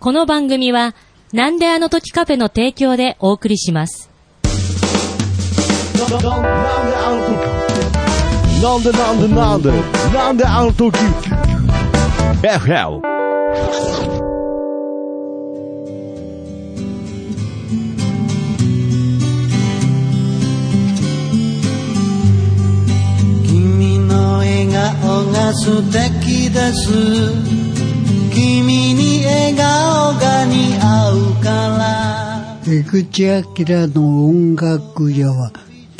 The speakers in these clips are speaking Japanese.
この番組は、なんであの時カフェの提供でお送りします。なんでなんでなんでなんであの時 FL 君の笑顔が素敵です君に笑顔が似合うから江口明の音楽屋は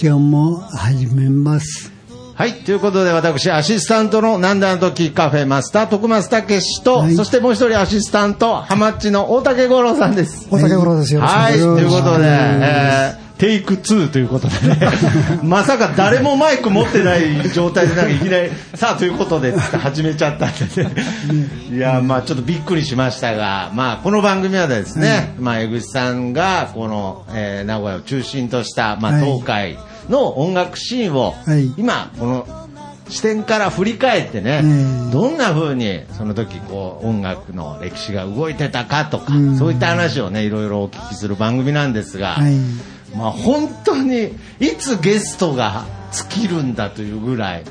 今日も始めます。はい。ということで、私、アシスタントのなんであの時カフェマスター、徳松武史と、はいそしてもう一人アシスタント、ハマッチの大竹五郎さんです。大竹五郎です。よろしくおはい。願いします。ということで、えーテイク2ということでね、まさか誰もマイク持ってない状態でなんかいきなり、さあということで始めちゃったんでね。いや、まあちょっとびっくりしましたが、まあこの番組はですね、まあ江口さんがこの、えー名古屋を中心とした、まあはい。東海の音楽シーンを、はい。今この視点から振り返ってね、うんどんな風にその時こう音楽の歴史が動いてたかとか、うん。そういった話をねいろいろお聞きする番組なんですが、はい。まあ本当にいつゲストが尽きるんだというぐらい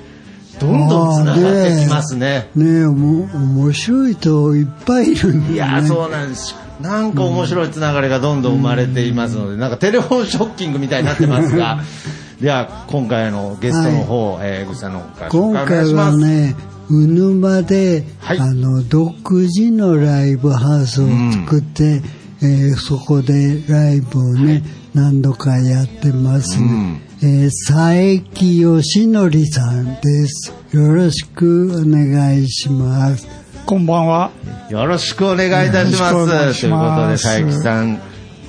どんどんつながってきますね。ねえ、もう面白い人いっぱいいるんだね。いやーそうなんです。なんか面白いつながりがどんどん生まれていますので、なんかテレフォンショッキングみたいになってますが、では今回のゲストの方、えー、江口さんの方かい回します。はね、うぬまで、はいあの、独自のライブハウスを作って、えーそこでライブをね、何度かやってますね。うんえー佐伯義則さんです。よろしくお願いします。こんばんは。よろしくお願いいたします。ということで、佐伯さん、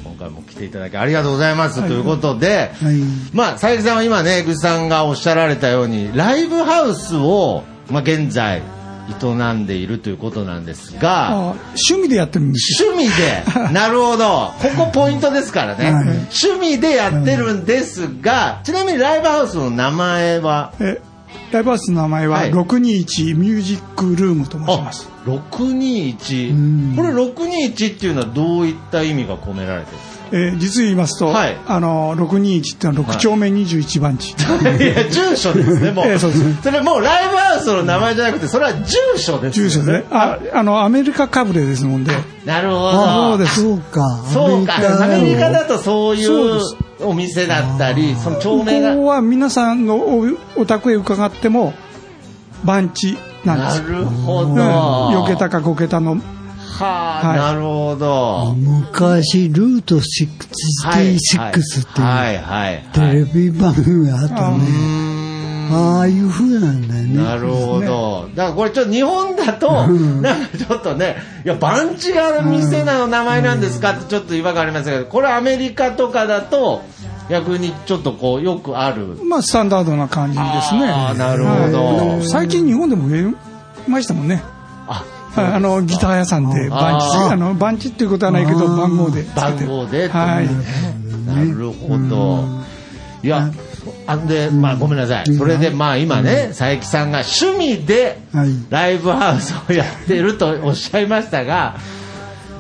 今回も来ていただきありがとうございます。ということで、はい。まあ、佐伯さんは今ね、江口さんがおっしゃられたように、ライブハウスを、まあ、現在、営んでい。るとい。うことなんですが、あ趣味でやってるんですよ。趣味で、なるほど、ここポイントですからね、はい。趣味でやってるんですが、ちなみにライブハウスの名前は、えライブハウスの名前ははい。621ミュージックルームと申しあます。621、これ621っていうのはどういった意味が込められてるんですか？えー実言いますと、はいあの621っていうのは6丁目21番地。いや、住所ですね、もう。ええそうですそれもうライブハウスの名前じゃなくて、それは住所ですよ住所ですね。ああのアメリカかぶれですもんで。なるほど。そうですそうか。そうか。アメリカだとそういうお店だったり、その町こ名が。こは皆さんのおお宅へ伺っても番地なんでなす。るほど。うん、4桁か5桁のはあ、はいなるほど。昔、ルート66っていう、はい、はい、テレはい。ビ番組があったうね。ああいう風なんだよね。なるほど。だからこれちょっと日本だと、なんかちょっとね、いや、番地が店の名前なんですかってちょっと違和感ありますけど、これアメリカとかだと、逆にちょっとこう、よくある。まあスタンダードな感じですね。あーなるほどはい最近日本でも増えましたもんね。あ、のギター屋さんで番地あー。あの番地っていうことはないけど番号で。番号で。はい。なるほど。いや、あんで、まあごめんなさい。それでまあ今ね、佐伯さんが趣味ではい。ライブハウスをやってるとおっしゃいましたが、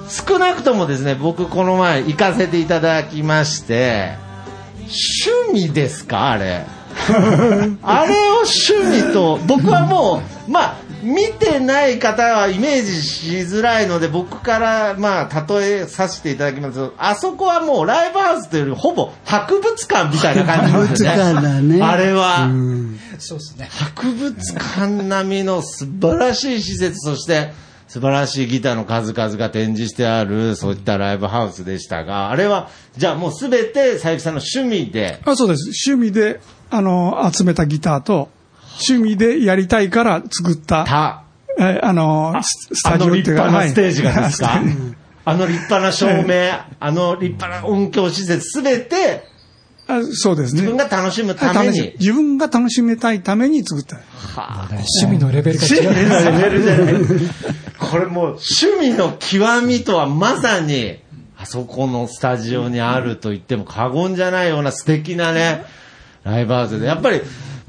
少なくともですね、僕この前行かせていただきまして、趣味ですか？あれ。あれを趣味と、僕はもう、まあ、見てない方はイメージしづらいので、僕から、まあ、例えさせていただきますと、あそこはもうライブハウスというより、ほぼ博物館みたいな感じなんですね。博物館だねあれは。うん博物館並みの素晴らしい施設、そして素晴らしいギターの数々が展示してある、そういったライブハウスでしたが、あれは、じゃあもうすべて佐伯さんの趣味で、あそうです。趣味であの集めたギターと趣味でやりたいから作ったた、えあのススあのタジオっていうか立派なステージがですか、はいあの立派な照明、あの立派な音響施設、すべてあそうですね。自分が楽しむために。自分が楽しめたいために作った。趣味のレベルが違う。レベルじゃないこれもう趣味の極みとはまさに、あそこのスタジオにあると言っても過言じゃないような素敵なね、ライブハウスで。やっぱり、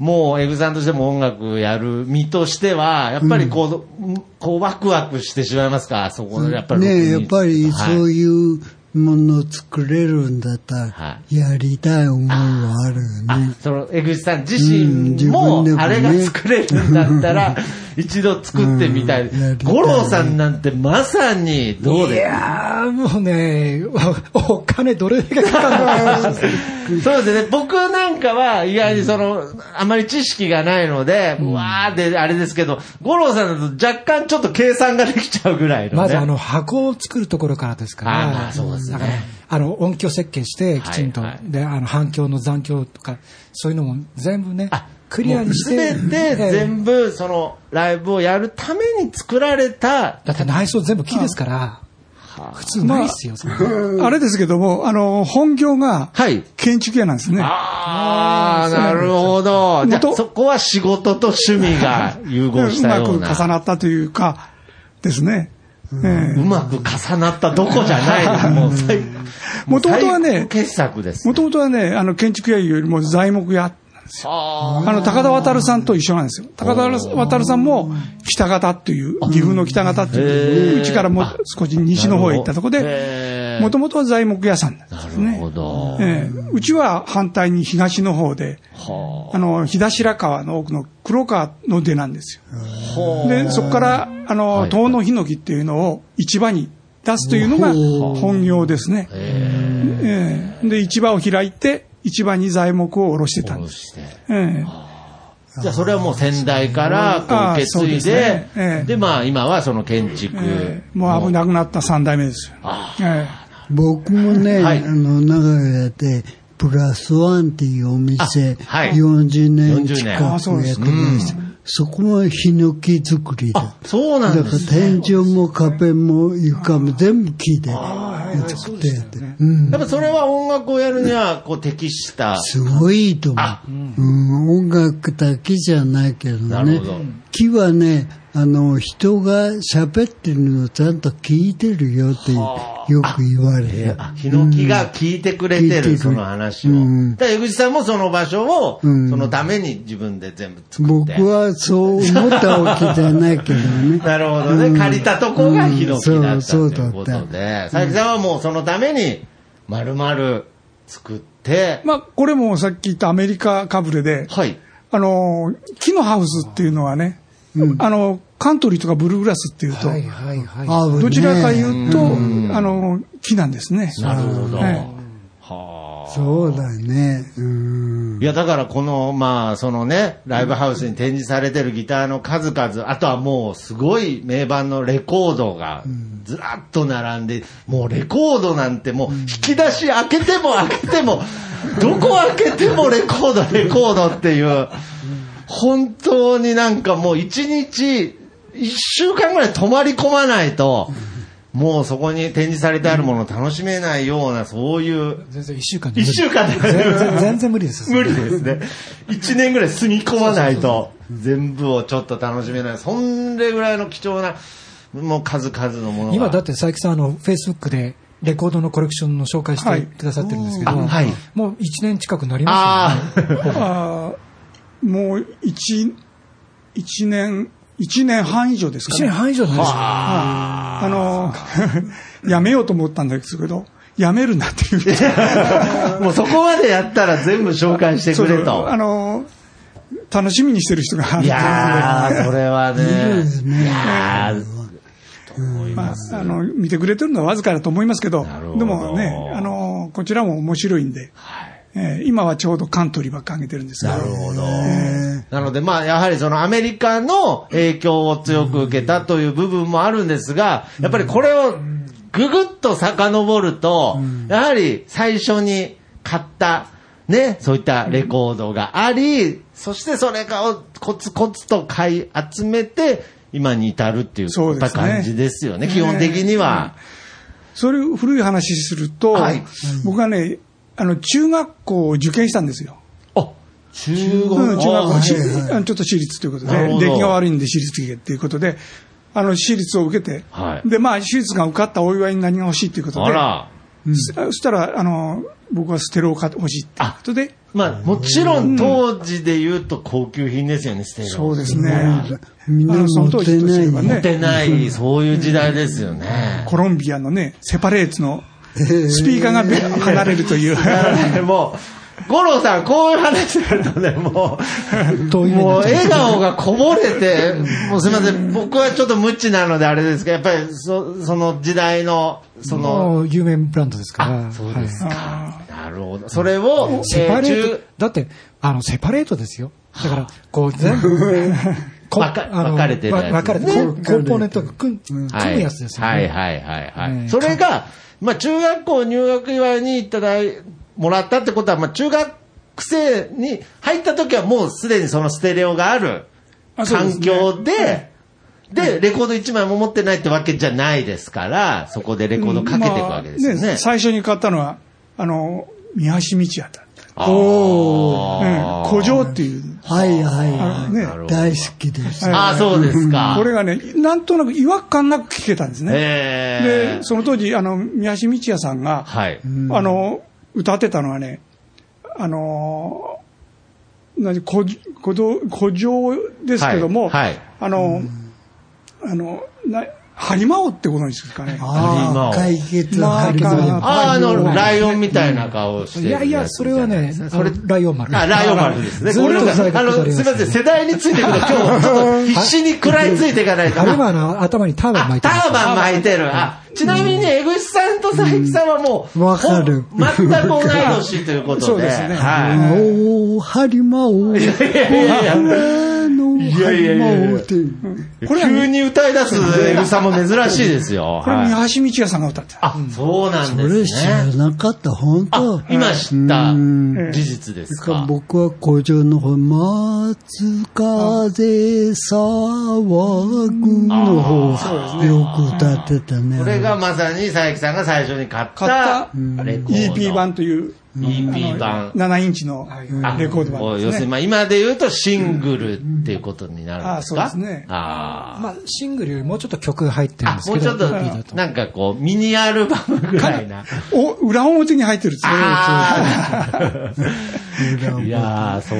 もう、エグさんとしても音楽やる身としては、やっぱりこう、こうワクワクしてしまいますか、そこのやっぱり。ねやっぱりそういいうものを作れるんだったはら、やりたい思いはあるよあね。、その、江口さん自身もあれが作れるんだったら、一度作ってみたい。五郎さんなんてまさに、どういです？かやー、もうね、おお金どれだけかかる。そうですね。僕なんかは意外にその、あまり知識がないので、うわーで、あれですけど、五郎さんだと若干ちょっと計算ができちゃうぐらいのね。まずあの箱を作るところからですから、あまあそうですねあの音響設計してきちんと、はいはいであの反響の残響とか、そういうのも全部ねあ、クリアにして、すべて全部、その、ライブをやるために作られた、だって内装全部木ですから、普通ないっすよ、そんなあれですけども、あの、本業がはい。建築屋なんですね。ああ、なるほど。じゃそこは仕事と趣味が融合しうまくたような。重なったというか、ですね。ええうまく重なったどこじゃないの？もう最元々はね最高傑作です。もともとはね、あの、建築屋よりも材木屋。あ。あの、高田渡さんと一緒なんですよ。高田渡さんも、北方っていう、岐阜の北方っていう、うちからもう少し西の方へ行ったところで、もともとは材木屋さんなんですなるね。ほど。ええ。うちは反対に東の方で、はあ。の、日田白川の奥の黒川の出なんですよ。で、そこから、あの、はい。遠野ヒノキっていうのを市場に出すというのが本業ですね。ええ。で、市場を開いて、市場に材木を下ろしてたんです。ええ。じゃあそれはもう先代からこう受け継いですでね、ええ。で、まあ今はその建築。ええ。もう危なくなった三代目です。よ。え僕もね、はい。あの、長屋で、プラスワンっていうお店、あはい。40年40近くやってました。そこもヒノキ作りだあ。、そうなだからんですね。天井も壁も床も全部木で作ってやって。うんやっぱそれは音楽をやるにはこう適した。すごいいいと思あう。うん、音楽だけじゃないけどねなるほど。木はね、あの、人が喋ってるのをちゃんと聞いてるよってよく言われる。あヒノキが聞いてくれてる、聞いてるその話を。うんだから江口さんもその場所を、うんそのために自分で全部作って。僕はそう思ったわけじゃないけどね。なるほどね。うん借りたとこがヒノキだったとそういうことで、佐伯さんはもうそのために、丸々作って、まあ、これもさっき言ったアメリカかぶれで、はい。あの、木のハウスっていうのはね、あの、カントリーとかブルーグラスっていうと、はいはいはい。どちらか言うと、あの、木なんですね。なるほど。えはあ。そうだね。うん。いや、だからこの、まあ、そのね、ライブハウスに展示されてるギターの数々、あとはもうすごい名盤のレコードがずらっと並んで、もうレコードなんてもう引き出し開けても開けても、どこ開けてもレコード、レコードっていう、本当になんかもう一日、一週間ぐらい泊まり込まないと、もうそこに展示されてあるものを楽しめないような、そういう、全然一週間で一。週間で全然無理です。無理ですね。一年ぐらい住み込まないと、全部をちょっと楽しめない。そんれぐらいの貴重な、もう数々のものが。今だって佐伯さん、あの、フェイスブックでレコードのコレクションの紹介しはいてくださってるんですけど、あはいもう1年近くなりまあすよね。もう一、一年、一年半以上ですか1ね。年半以上なんですよ。あの、やめようと思ったんですけど、やめるなって言って。あ。もうそこまでやったら全部紹介してくれそうと。あの、楽しみにしてる人がいやー、それはね。ねいやー、と思いまあ。あの、見てくれてるのはわずかだと思いますけどでもね、あの、こちらも面白いんで、えー今はちょうどカントリーばっか上げてるんですなるほど。なので、まあ、やはりそのアメリカの影響を強く受けたという部分もあるんですが、やっぱりこれをぐぐっと遡ると、やはり最初に買った、ね、そういったレコードがあり、そしてそれがコツコツと買い集めて、今に至るっていうそうですね。感じですよね、基本的には。それを古い話すると、はい。僕はね、あの、中学校を受験したんですよ。あ、中うん中学あ校、ちょっと私立ということで、出来が悪いんで私立行けっていうことで、あの、私立を受けて、はい。で、まあ、私立が受かったお祝いに何が欲しいということで、あら、そそしたら、あの、僕はステレオが欲しいって。いうことで、まあ、もちろん当時で言うと高級品ですよね、ステレオ。そうですね。みんなそ持っての当時とすないね。持ってない、そういう時代ですよね。コロンビアのね、セパレーツのスピーカーがべ離れるという。もう、五郎さん、こういう話になるとね、もう、もう笑顔がこぼれて、もうすみません、僕はちょっと無知なのであれですけど、やっぱりそその時代の、その、有名ブランドですから。あそうですはいか。なるほど。それを、セパレーえート、だって、あの、セパレートですよ。だから、こう、全部、こ分かれてる分かれて、ねココンポーネントが組ん組はいむやつですよね。はいはいはいはい。うんそれが、まあ中学校入学祝いにいただい、もらったってことは、まあ中学生に入った時はもうすでにそのステレオがある環境で、で、レコード1枚も持ってないってわけじゃないですから、そこでレコードかけていくわけですよまあね。最初に買ったのは、あの、三橋道也だった。あーうん、古城っていう。はいはいあはのね。大好きです。あー、そうですか。これがね、なんとなく違和感なく聞けたんですね。えで、その当時、あの、三橋道也さんが、はい。あの、歌ってたのはね、あの、何、古古道古城ですけども、はいはいあの、あの、な、ハリマオってことですかね。ああ、解決まあはりまあー、あの、ライオンみたいな顔をしてるいやいや、それはね、あのライオン丸。あ、ライオン丸ですね。これがあの、すすみません、世代についていくと今日、ちょっと必死に食らいついていかないと。ハリマーの頭にターバン巻いてタますーバン巻いてる。あ、ちなみに、江口さんと佐伯さんはもう、わかる全く同い年ということで。そうですねはい。おー、ハリマオ。いやいやいや。あの、ハリマオって。これは急に歌い出す江口さんも珍しいですよ。これ三橋道也さんが歌ってた。あ、そうなんそれです知らね。なかった、本当あ、今知ったうん事実ですだか。僕は工場の方、松風騒ぐの方、よく歌ってたね。これがまさに佐伯さんが最初に買った買ったレコード。EP 版という、EP 版。7インチのあレコード版ですね。要するに、まあ、今で言うとシングルっていうことになるんですか？あそうですねあまあ、シングルよりもうちょっと曲が入ってるんですけど、もうちょっと。なんかこう、ミニアルバムぐらいな。お、裏表に入ってるんですよ。いやー、そ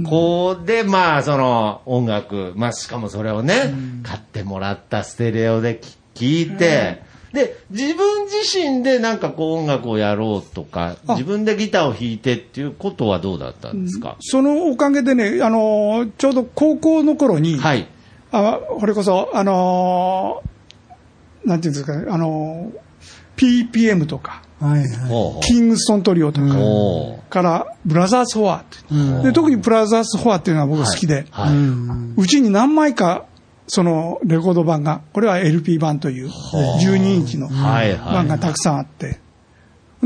う、こうで、まあ、その、音楽、まあ、しかもそれをね、買ってもらったステレオで聞いて、で、自分自身でなんかこう音楽をやろうとか、自分でギターを弾いてっていうことはどうだったんですか、そのおかげでね、あの、ちょうど高校の頃に、はい。あこれこそ、あのーなんていうんですかね、あのー PPM とか、はいはい。キングストントリオとか、から、ブラザーズ・フォアって、で、特にブラザーズ・フォアっていうのは僕好きで、はい。うちに何枚か、そのレコード版が、これは LP 版という、12インチのはいはい。版がたくさんあって、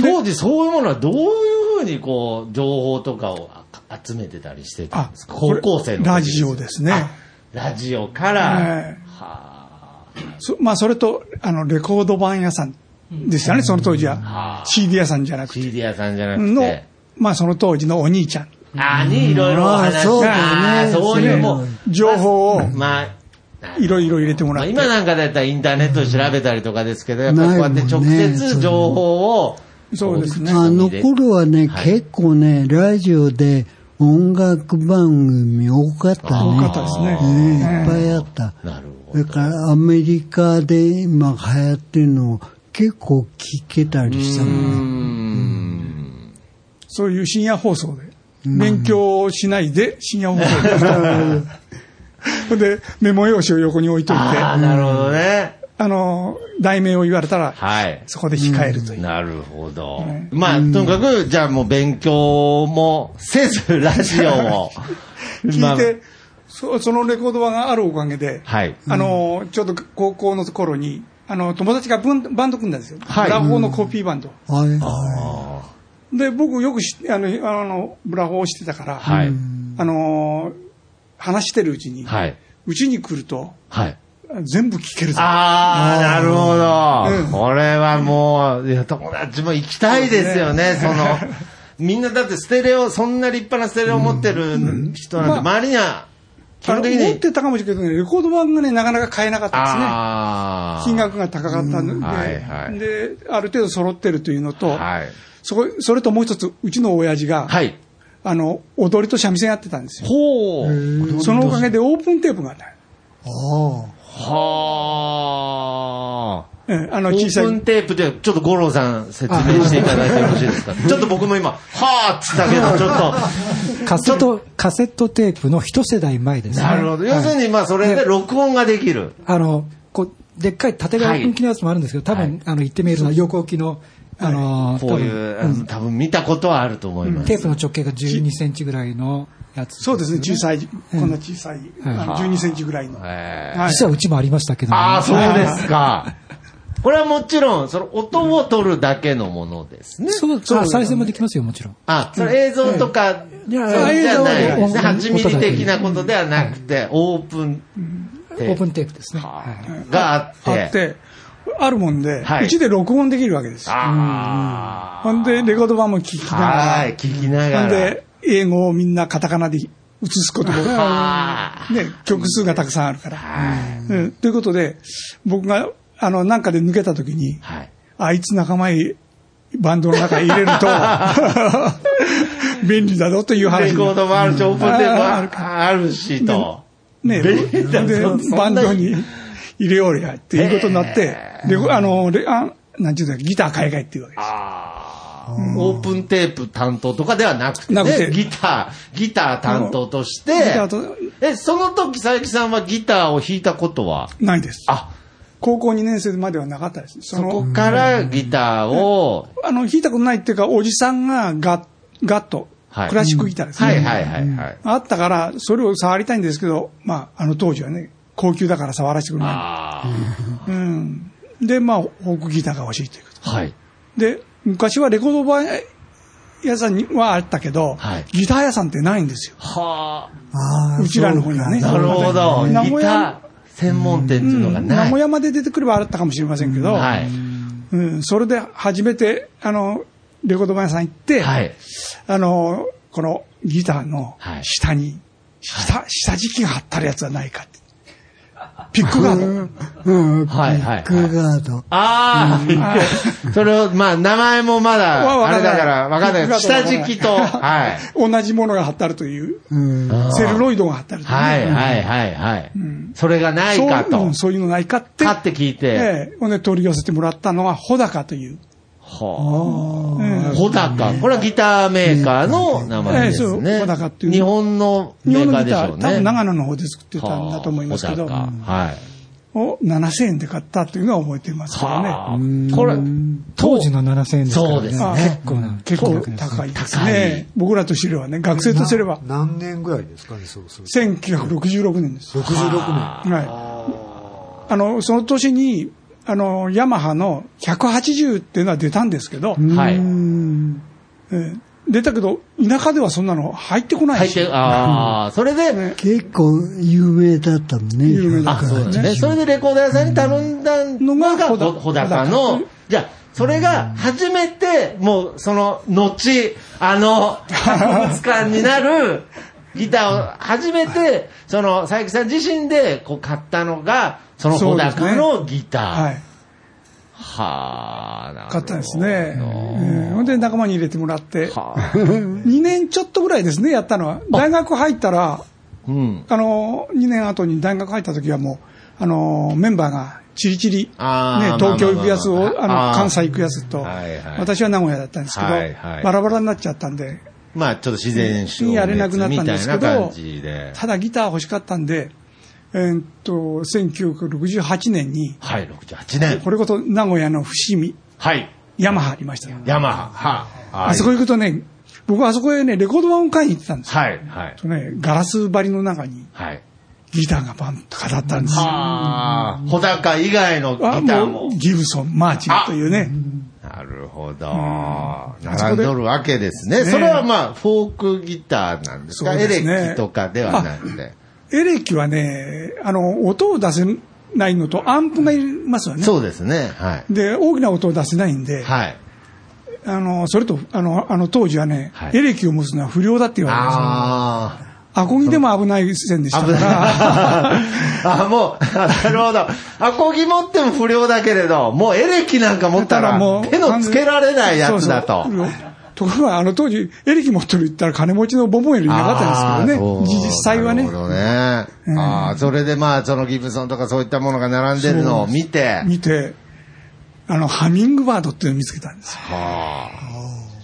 当時そういうものはどういうふうにこう、情報とかをあ集めてたりしてたんあですか、高校生の時ラジオですね。あラジオから、ええ。そまあ、それと、あの、レコード版屋さんですよね、その当時は。は CD 屋さんじゃなくて。CD 屋さんじゃなくのて、、まあ、その当時のお兄ちゃん。あにいろいろお話あそうだね。そういうもう、情報を。まあ、いろいろ入れてもらまあ、って。今なんかだったらインターネットで調べたりとかですけど、やっぱりこうやって直接情報を、そうですね。あの頃はね、はい結構ね、ラジオで音楽番組多かったね。多かったですねねいっぱいあった。なるほど。だからアメリカで今流行ってるのを結構聞けたりしたう。んそういう深夜放送で。勉強しないで深夜放送で。で、メモ用紙を横に置いといて、ああ、なるほどね。あの、題名を言われたら、はい。そこで控えるという。なるほど。まあ、とにかく、じゃあもう勉強もせず、ラジオを。ま あ聞いて、そそのレコード版があるおかげで、はい。あの、ちょうど高校の頃に、あの、友達がバンド組んだんですよ。はいブラフォーのコピーバンド。はいはで、僕よくあの、あの、ブラフォーをしてたから、はい。あの、話してるうちに、はい。うちに来ると、はい。全部聞けるぞ。ああ、なるほど。うんこれはもう、いや、友達も行きたいですよね、その、みんなだってステレオ、そんな立派なステレオ持ってる人なんて、まあ周りには基本的に持ってたかもしれないけどね、レコード版がね、なかなか買えなかったですね。金額が高かったので、うんはいはいで、ある程度揃ってるというのと、はい。そこ、それともう一つ、うちの親父が、はい。あの、踊りと三味線やってたんですよ。ほう。そのおかげでオープンテープがあった。あはあ。ええあの、オ小さいープン。テープで、ちょっと五郎さん説明していただいてよろしいですか？ちょっと僕も今、はーっつったけど、ちょっカセット、カセットテープの一世代前ですと。ね。なるほど。要するに、まあ、それで録音ができる。あの、こう、でっかい縦側向きのやつもあるんですけど、多分、はいあの、言ってみるのは横置きの、あの、こういう、多分見たことはあると思います。テープの直径が12センチぐらいのやつ、そうですね、小さい、こんな小さい、あの12センチぐらいの。実はうちもありましたけど、ああ、そうですか。これはもちろん、その音を取るだけのものですね。そう、そう、再生もできますよ、もちろん。あ、それ映像とか、じゃないですね。8ミリ的なことではなくて、オープンオープンテープですね。はい。があっ。あってて、あるもんで、はい。うちで録音できるわけです。よ。あほんで、レコード版も聞きあ。ながら、はい、聞きながら。ほんで、英語をみんなカタカナで映すことも、あね、曲数がたくさんあるから。うん。ということで、僕が、あの、なんかで抜けた時に、はい。あいつ仲間へバンドの中に入れると、便利だぞという話レコードもあるし、オープンテーもあるしと。ね、でバンドに入れようやっていうことになって、で、あの、レあなんていうんだギター海外っていうわけです。ああ。オープンテープ担当とかではなくてなくてね、ギター、ギター担当として、ギターとえ、その時佐伯さんはギターを弾いたことは？ないです。あ、高校2年生まではなかったです。そそこの、からギターを、あの、弾いたことないっていうか、おじさんがガッ、ガット、はいクラシックギターですね。はいはいはいはい。あったから、それを触りたいんですけど、まあ、あの当時はね、高級だから触らせてくれない。あうん。で、まあ、フォークギターが欲しいということ。あ。はい。で、昔はレコード版屋さんにはあったけど、はいギター屋さんってないんですよ。はあーうちらの方にはね。あ。なるほど。ギタ名古屋ー専門店っていうのがうんない。名古屋まで出てくればあったかもしれませんけど、はい。うん、それで初めて、あの、レコード版屋さん行って、はい。あの、このギターのはい下に、下、下敷きが貼ってあるやつはないかって。ピックガード。うん、はいはいビッグガード。ああ、それを、まあ、名前もまわだ、あれだから、わかんない。下敷きと、はい。同じものが貼ってあるという、うん。セルロイドが貼ってあるというね、はいはいはいはい。それがないかとそううん。そういうのないかって。かって聞いて。ええほんで取り寄せてもらったのが、穂高という。はえあ。穂高。これはギターメーカーの名前ですね穂高って。いう日本のメーカ本のギター、ーでしょうね。多分長野の方で作ってたんだと思いますけど、はい。を7000円で買ったというのは覚えてますけどね。はあ。これ、当時の7000円ですからね。そうですね結構な。結構高いですね。僕らとすればね、学生とすれば、何年ぐらいですかね、そうすると。1966年です。66年。はい。あの、その年に、あの、ヤマハの180っていうのは出たんですけど、はい。ええ。出たけど、田舎ではそんなの入ってこないし。入って、ああ、それで、結構有名だったもんね。有名だあ、そうなんですね。それでレコード屋さんに頼んだのが、穂高の、じゃあ、それが初めて、もう、その、後、あの、博物館になるギターを初めて、その、佐伯さん自身で、こう、買ったのが、その穂高のギター。はい。はあ、なるほど買ったんですね。ええほんで仲間に入れてもらって、はあ 2年ちょっとぐらいですね、やったのは。大学入ったら、うん。あの、2年後に大学入った時はもう、あの、メンバーがチリチリ、ね、東京行くやつを、まあの、関西行くやつと、はいはい私は名古屋だったんですけど、はいはいバラバラになっちゃったんで、まあ、ちょっと自然消滅やれなくなったんですけど。ただギター欲しかったんで、えーっと、1968年に、はい、68年。これこそ名古屋の伏見、はい。ヤマハありましたよ。ヤマハ。はあそこ行くとね、僕はあそこへね、レコード版を買いに行ってたんですよ。はい、はい。とね、ガラス張りの中にはい。ギターがバンと飾ってあるんですよ。はあ。穂高以外のギタあーも。もうギブソン、マーチンというね。なるほど。あそ並んどるわけですね。ねそれはまあ、フォークギターなんですか？ねレキとかではなくて。エレキはね、あの、音を出せないのとアンプがいりますよね。そうですね。はい。で、大きな音を出せないんで、はい。あの、それと、あの、あの当時はね、はいエレキを持つのは不良だって言われてました。あアコギでも危ない線でした。から、あ、もう、なるほど。アコギ持っても不良だけれど、もうエレキなんか持ったら、手のつけられないやつだと。そうそうところが、あの当時、エレキ持ってる言ったら金持ちのボンボンよりいなかったんですけどね、実際はねなる。ほどね。ああ、それでまあ、そのギブソンとかそういったものが並んでるのを見て、見て、あの、ハミングバードっていうのを見つけたんですよ。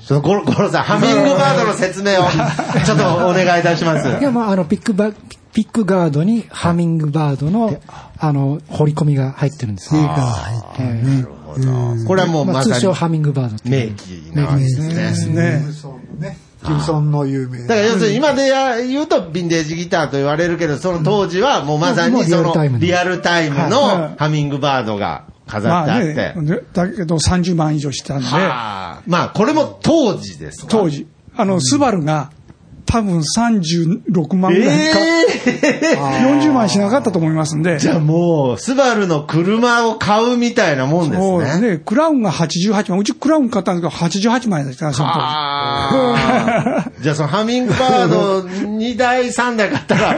そのゴロゴロさん、ハミングバードの説明を、ちょっとお願いいたします。いや、まあ、あの、ピックバ、ピックガードにハミングバードの、あの、彫り込みが入ってるんですよ。が入ってるね。これはもうまあ、まさに通称ハミングバードっていう。名機なわけですね。ですね。ギブソンの有名だから要するに今でや言うとヴィンテージギターと言われるけど、その当時はもうまさにそのリアルタイムのハミングバードが飾まあってあって。ね、だけど30万以上したんで、はあまあこれも当時ですわ当時、あの、スバルが多分36万ぐらいか、40万しなかったと思いますんで、じゃあもう、スバルの車を買うみたいなもんですね。そうですね、クラウンが88万、うちクラウン買ったんですけど、88万円でした、その当時。あー じゃあそのハミングバード2台3台買ったら、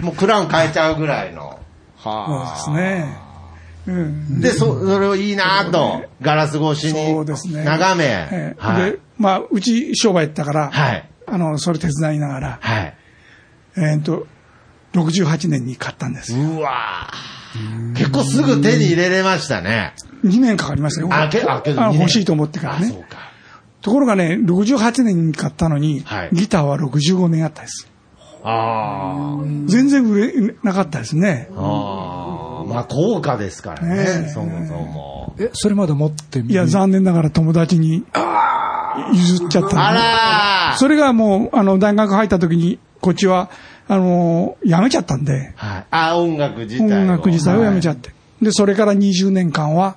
もうクラウン変えちゃうぐらいの。そうはですね。うん。で、そ、それをいいなと、ガラス越しにそうですね。眺めえ、えはいで、。まあ、うち商売やったから、はい。あの、それ手伝いながら、はい。えっと、68年に買ったんですよ。うわー結構すぐ手に入れれましたね。2年かかりましたよ。あけあけど欲しいと思ってからあ、そうね。か。ところがね、68年に買ったのに、はいギターは65年あったです。あー全然売れなかったですね。あー。まあ、高価ですからねね、えそもそも。え、それまで持ってみいや、残念ながら友達に譲っちゃったあらーそれがもう、あの、大学入った時に、こっちは、あの、辞めちゃったんで、はい。あ、音楽自体を。音楽自体を辞めちゃっって。で、それから20年間は、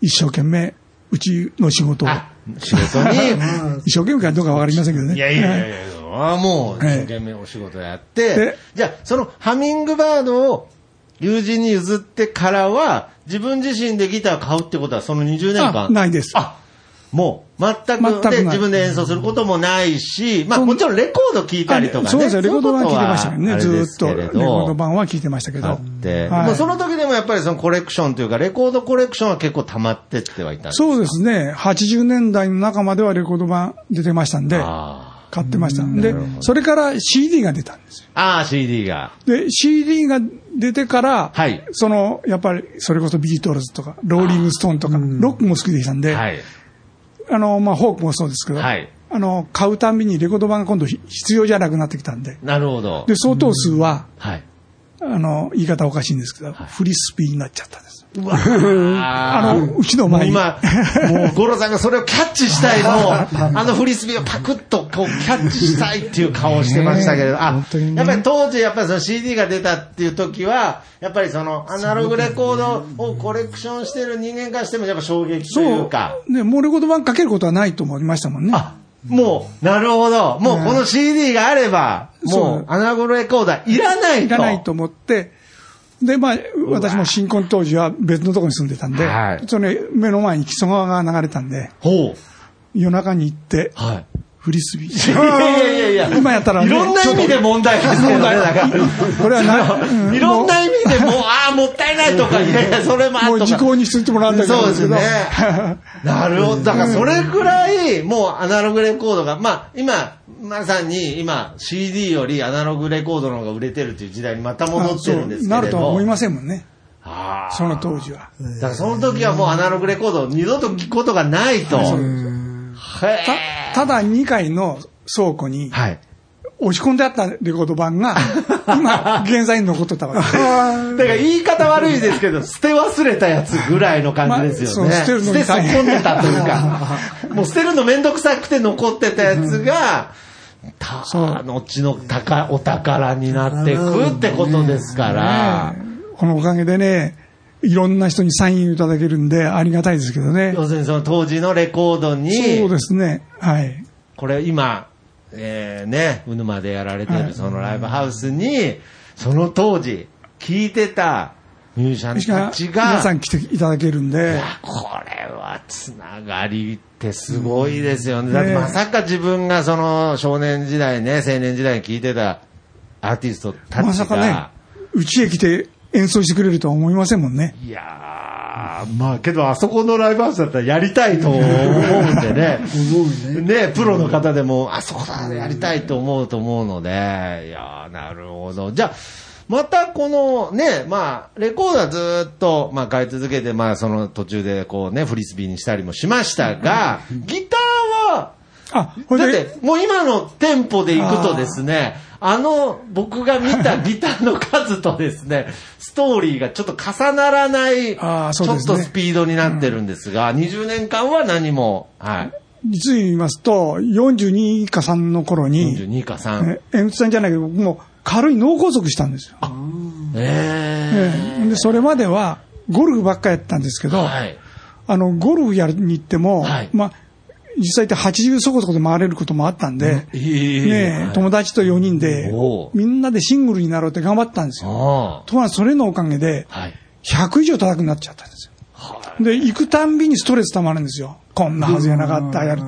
一生懸命、うちの仕事を、あ、仕事に、一生懸命かどうかわかりませんけどね。いやいやいやいや、あもう一生懸命お仕事やってで、じゃあ、そのハミングバードを友人に譲ってからは、自分自身でギターを買うってことは、その20年間？あないです。あ、もう、全くで自分で演奏することもないし、まあもちろんレコード聴いたりとかね。そうですよ、レコード版聞いてましたけどね、ずーっと、レコード版は聞いてましたけど。あって、はいもうその時でもやっぱりそのコレクションというか、レコードコレクションは結構溜まってってはいたんですそうですね、80年代の中まではレコード版出てましたんで、あ買ってました。で、それから CD が出たんですよ。ああ、CD が。で、CD が出てから、はいその、やっぱり、それこそビートルズとか、ローリングストーンとか、ロックも好きでしたんで、はい。あの、まあ、フォークもそうですけど、はいあの、買うたんびにレコード版が今度ひ必要じゃなくなってきたんで、なるほど。で、相当数は、はい。あの、言い方おかしいんですけど、フリスピーになっちゃったんです。ああの、うちの前に。今、もう五郎さんがそれをキャッチしたい、もう、あのフリスビーをパクッとこうキャッチしたいっていう顔をしてましたけれど、あ、ねやっぱり当時、やっぱりその CD が出たっていう時は、やっぱりそのアナログレコードをコレクションしてる人間からしてもやっぱ衝撃というか、ね、もうレコード版かけることはないと思いましたもんね。あ、もう、なるほど。もうこの CD があれば、もうアナログレコーダーいらないと。いらないと思って、で、まあ、私も新婚当時は別のところに住んでたんで、はいその目の前に木曽川が流れたんで。夜中に行って、はい。フリスビいー。やいやいやいや。今やったらねいろんな意味で問題ですけどね、だから。これはな、うんいろんな意味でもう、ああ、もったいないとか、いやいや、それもあもうとか。時効にしといてもらうんだけどそうですね。なるほど。だからそれぐらい、もうアナログレコードが、まあ、今、まさに今、CD よりアナログレコードの方が売れてるっていう時代にまた戻ってるんですけれど。なるとは思いませんもんね、その当時は。だからその時はもうアナログレコードを二度と聞くことがないと。へたただ2階の倉庫にはい。押し込んであったレコード版が、今、現在に残ってたわけです。だから言い方悪いですけど、捨て忘れたやつぐらいの感じですよね。まあ捨てるのに捨て損んでたというか、もう捨てるのめんどくさくて残ってたやつが、た後の宝お宝になっていくってことですから、このおかげでね、いろんな人にサインいただけるんで、ありがたいですけどね。要するにその当時のレコードに、そうですね。はい。これ今、えー、ね、うぬまでやられてるそのライブハウスに、その当時、聴いてたミュージシャンたちが、皆さん来ていただけるんで、これはつながりってすごいですよね。だってまさか自分がその少年時代ね、青年時代に聴いてたアーティストたちが。まさかね、うちへ来て演奏してくれるとは思いませんもんね。いやー、まあけどあそこのライブハウスだったらやりたいと思うんでね。思うね。ね、プロの方でも、あそこだ、やりたいと思うと思うので、いやーなるほど。じゃあ、またこのね、まあ、レコードはずっと、まあ、買い続けて、まあ、その途中でこうね、フリスビーにしたりもしましたが、ギターは、あ、これで、だって、もう今のテンポでいくとですね、あの、僕が見たギターの数とですね、ストーリーがちょっと重ならない、あーちょっとスピードになってるんですが、20年間は何も、はい。実に言いますと、42か3の頃に、42か3。ええんつさんじゃないけど、僕も軽い脳梗塞したんですよ。えええで、それまでは、ゴルフばっかやったんですけど、えはい。あの、ゴルフやりに行っても、はいまあ、実際って80そこそこで回れることもあったんで、ええねえ友達と4人でみんなでシングルになろうって頑張ったんですよ。あところがそれのおかげで、あ。はい。100以上高くなっちゃったんですよ。で、行くたんびにストレス溜まるんですよ。こんなはずやなかった、やる。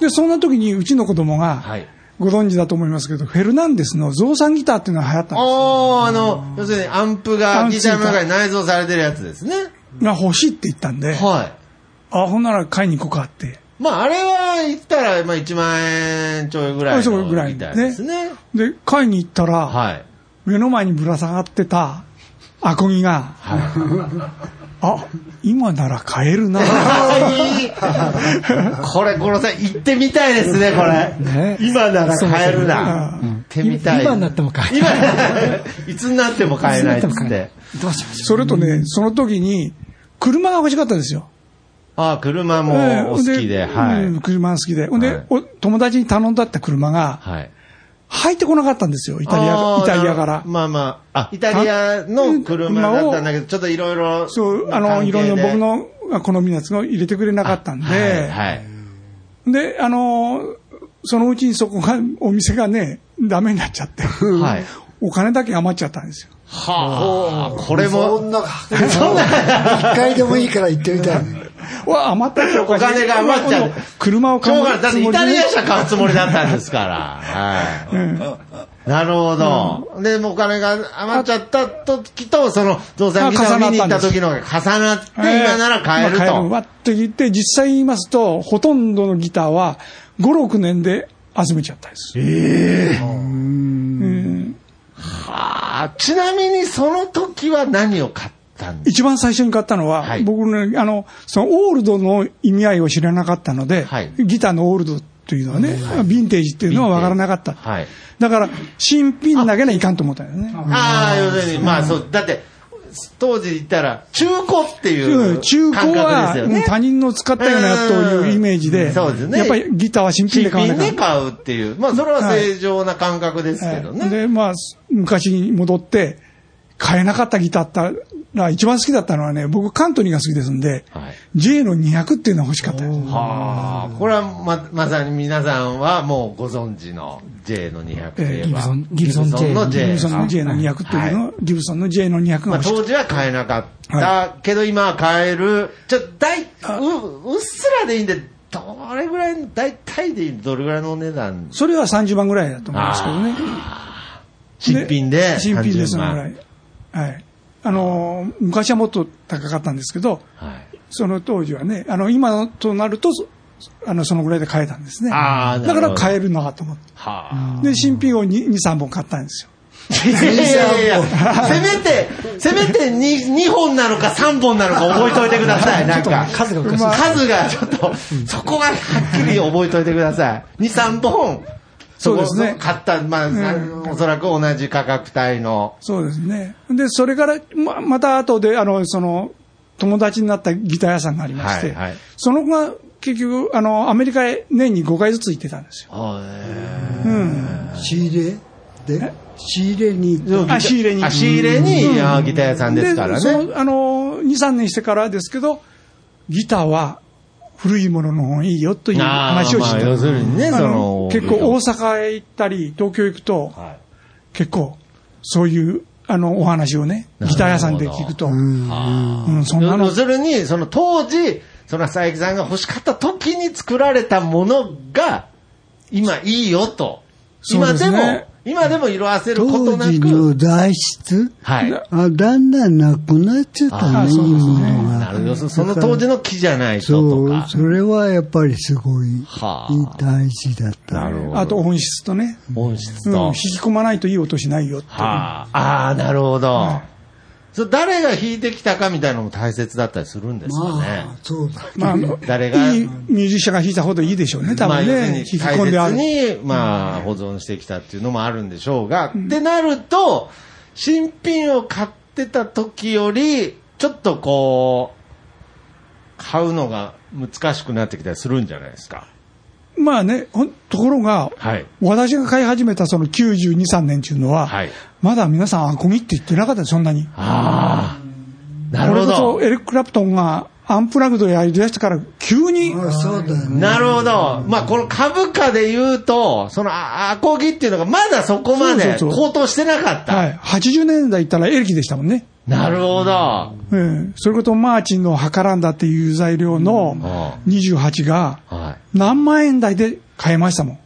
で、そんな時にうちの子供が、はい。ご存知だと思いますけど、フェルナンデスの増産ギターっていうのが流行ったんですよ。あの、要するにアンプがギターの中に内蔵されてるやつですね。が欲しいって言ったんで、はい。あ、ほんなら買いに行こうかって。まあ、あれは言ったら、まあ、1万円ちょいぐらいのそうぐらいですね。で、買いに行ったら、はい。目の前にぶら下がってたアコギが、あ、今なら買えるな。い いこれ、五郎さん、行ってみたいですね、これ。ね今なら買えるな。うん行ってみたい。今になっても買え今いつになっても買えないっつって。どうしましょそれとね、その時に、車が欲しかったんですよ。ああ、車もお好きで、ええはい。うん車が好きで。ほんで、友達に頼んだった車が、はい。入ってこなかったんですよ、イタリア、イタリアから。まあまあ、あ、イタリアの車だったんだけど、ちょっといろいろ。そう、あの、いろいろ僕の好みのやつを入れてくれなかったんで、はい。はい。で、あの、そのうちにそこが、お店がね、ダメになっちゃって、はい。お金だけ余っちゃったんですよ。はあ、これそも、んな、一回でもいいから行ってみたいね。わ、余ったってお金が余っちゃう車を買うしょうがない。だってイタリア車車買うつもりだったんですから。はい。なるほど。で、もうお金が余っちゃった時と、その、ゾウさんギタ見に行った時のが重なって、今なら買えると。まあわって言って、実際言いますと、ほとんどのギターは、5、6年で集めちゃったんです。はあちなみにその時は何を買ったんです。一番最初に買ったのは、はい。僕ね、あの、そのオールドの意味合いを知らなかったので、はい。ギターのオールドっていうのはね、ヴィンテージっていうのは分からなかった。はい。だから、新品だけないかんと思ったよね。ああ、要するに、まあそう、だって、当時言ったら、中古っていう中感覚古は、ですよね。うん他人の使ったようなというイメージで、そうですね。やっぱりギターは新品で新買わなきゃ。品で買うっていう。まあそれは正常な感覚ですけどね。で、まあ、昔に戻って、買えなかったギターだったら、一番好きだったのはね、僕カントリーが好きですんで、はい J の200っていうのが欲しかったです。はあ、これはま、まさに皆さんはもうご存知の J の200といえば、ギブソンギブソン J のギ J ブソンの J の200っていうの、ギブソンの J の200がまあ、欲しかった。当時は買えなかった、はけど今は買える。ちょ、だい、う、うっすらでいいんで、どれぐらい、だいたいでどれぐらいのお値段？それは30万ぐらいだと思うんですけどね。新品で新品でそ30万のぐらい。はい。あのー、昔はもっと高かったんですけど、はい。その当時はね、あの、今となると、そあの、そのぐらいで買えたんですね。だから買えるなと思って。はで、新品を2、2 3本買ったんですよ。あ。いやいやいや、せめて、せめて 2, 2本なのか3本なのか覚えといてください。なんか。数が数がちょっと、そこははっきり覚えといてください。2、3本。そうですねこ買った、まあ、おそらく同じ価格帯の。そうですね。で、それから、ま、また後で、あの、その、友達になったギター屋さんがありまして、はいはいその子が結局、あの、アメリカへ年に5回ずつ行ってたんですよ。うん。仕入れで？仕入れに？行ったあ仕入れにあ仕入れに、あギター屋さんですからね。その、あの、2、3年してからですけど、ギターは古いものの方がいいよという話をしてた。まあ要結構大阪へ行ったり、東京行くと、はい結構、そういう、あの、お話をね、ギター屋さんで聞くと、うん、そんなの。要、するに、その当時、その佐伯さんが欲しかった時に作られたものが、今いいよと。今でも今でも色あせること当なく。時の材質、はい。あだんだんなくなっちゃったね、いいものが。なるほど。その当時の木じゃないとそう、とか。それはやっぱりすごいはあ大事だった。なるほど。あと音質とね、音質うん、と。引き込まないといい音しないよっていう。はあ、ああ、なるほど。そう誰が弾いてきたかみたいなのも大切だったりするんですかね。まあ、そうだ。まあ、あの誰がいいミュージシャンが弾いたほどいいでしょうね、多まあ分ね。要するに引き込んである。大切に、まあ、保存してきたっていうのもあるんでしょうが、ってなると、新品を買ってた時より、ちょっとこう、買うのが難しくなってきたりするんじゃないですか。まあね、ところが、はい。私が買い始めたその92、3年っていうのは、はい。まだ皆さんアコギって言ってなかったですそんなに。ああ。なるほこれこそど。エリック・クラプトンがアンプラグドやり出してから急に、あそうだよね。なるほど。まあ、この株価で言うと、そのあアコギっていうのがまだそこまで高騰してなかった。はい、80年代行ったらエレキでしたもんね。なるほど。ええそれことマーチンの計らんだっていう材料の28がはい。何万円台で買えましたもん。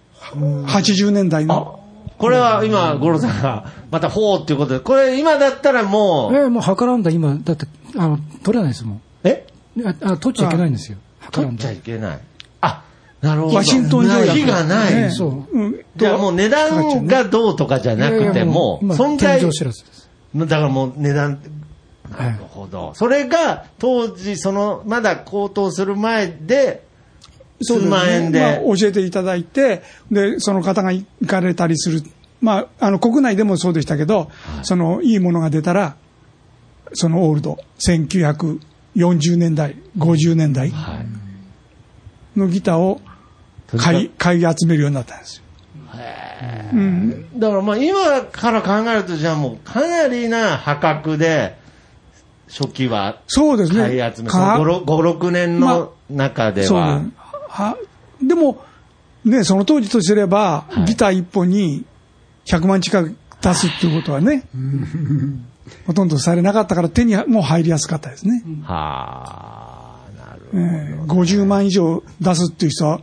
80年代の。これは今、五郎さんが、また、ほうっていうことで、これ今だったらもう、ええもう測らんだ、今、だって、あの、取れないですもん。え？あ、あ取っちゃいけないんですよ。測らんだ取っちゃい。けない。あ、なるほど。ワシントン条約火がない。ねそう。うんじゃあもう値段がどうとかじゃなくても、今存在、天井知らずです。だからもう値段、はないる。ほど。それが、当時、その、まだ高騰する前で、数万円で。まあ、教えていただいて、で、その方が行かれたりする。まあ、あの、国内でもそうでしたけど、その、いいものが出たら、そのオールド、1940年代、50年代はい。のギターを買い、買い集めるようになったんですよ。うん。だからまあ今から考えると、じゃあもうかなりな破格で、初期はそうですね。買い集め、そかの5、6 6年の中ではね。はでも、ね、その当時とすれば、はいギター一本に100万近く出すっていうことはね、ほとんどされなかったから手にも入りやすかったですね。はあ、なるええ50万以上出すっていう人は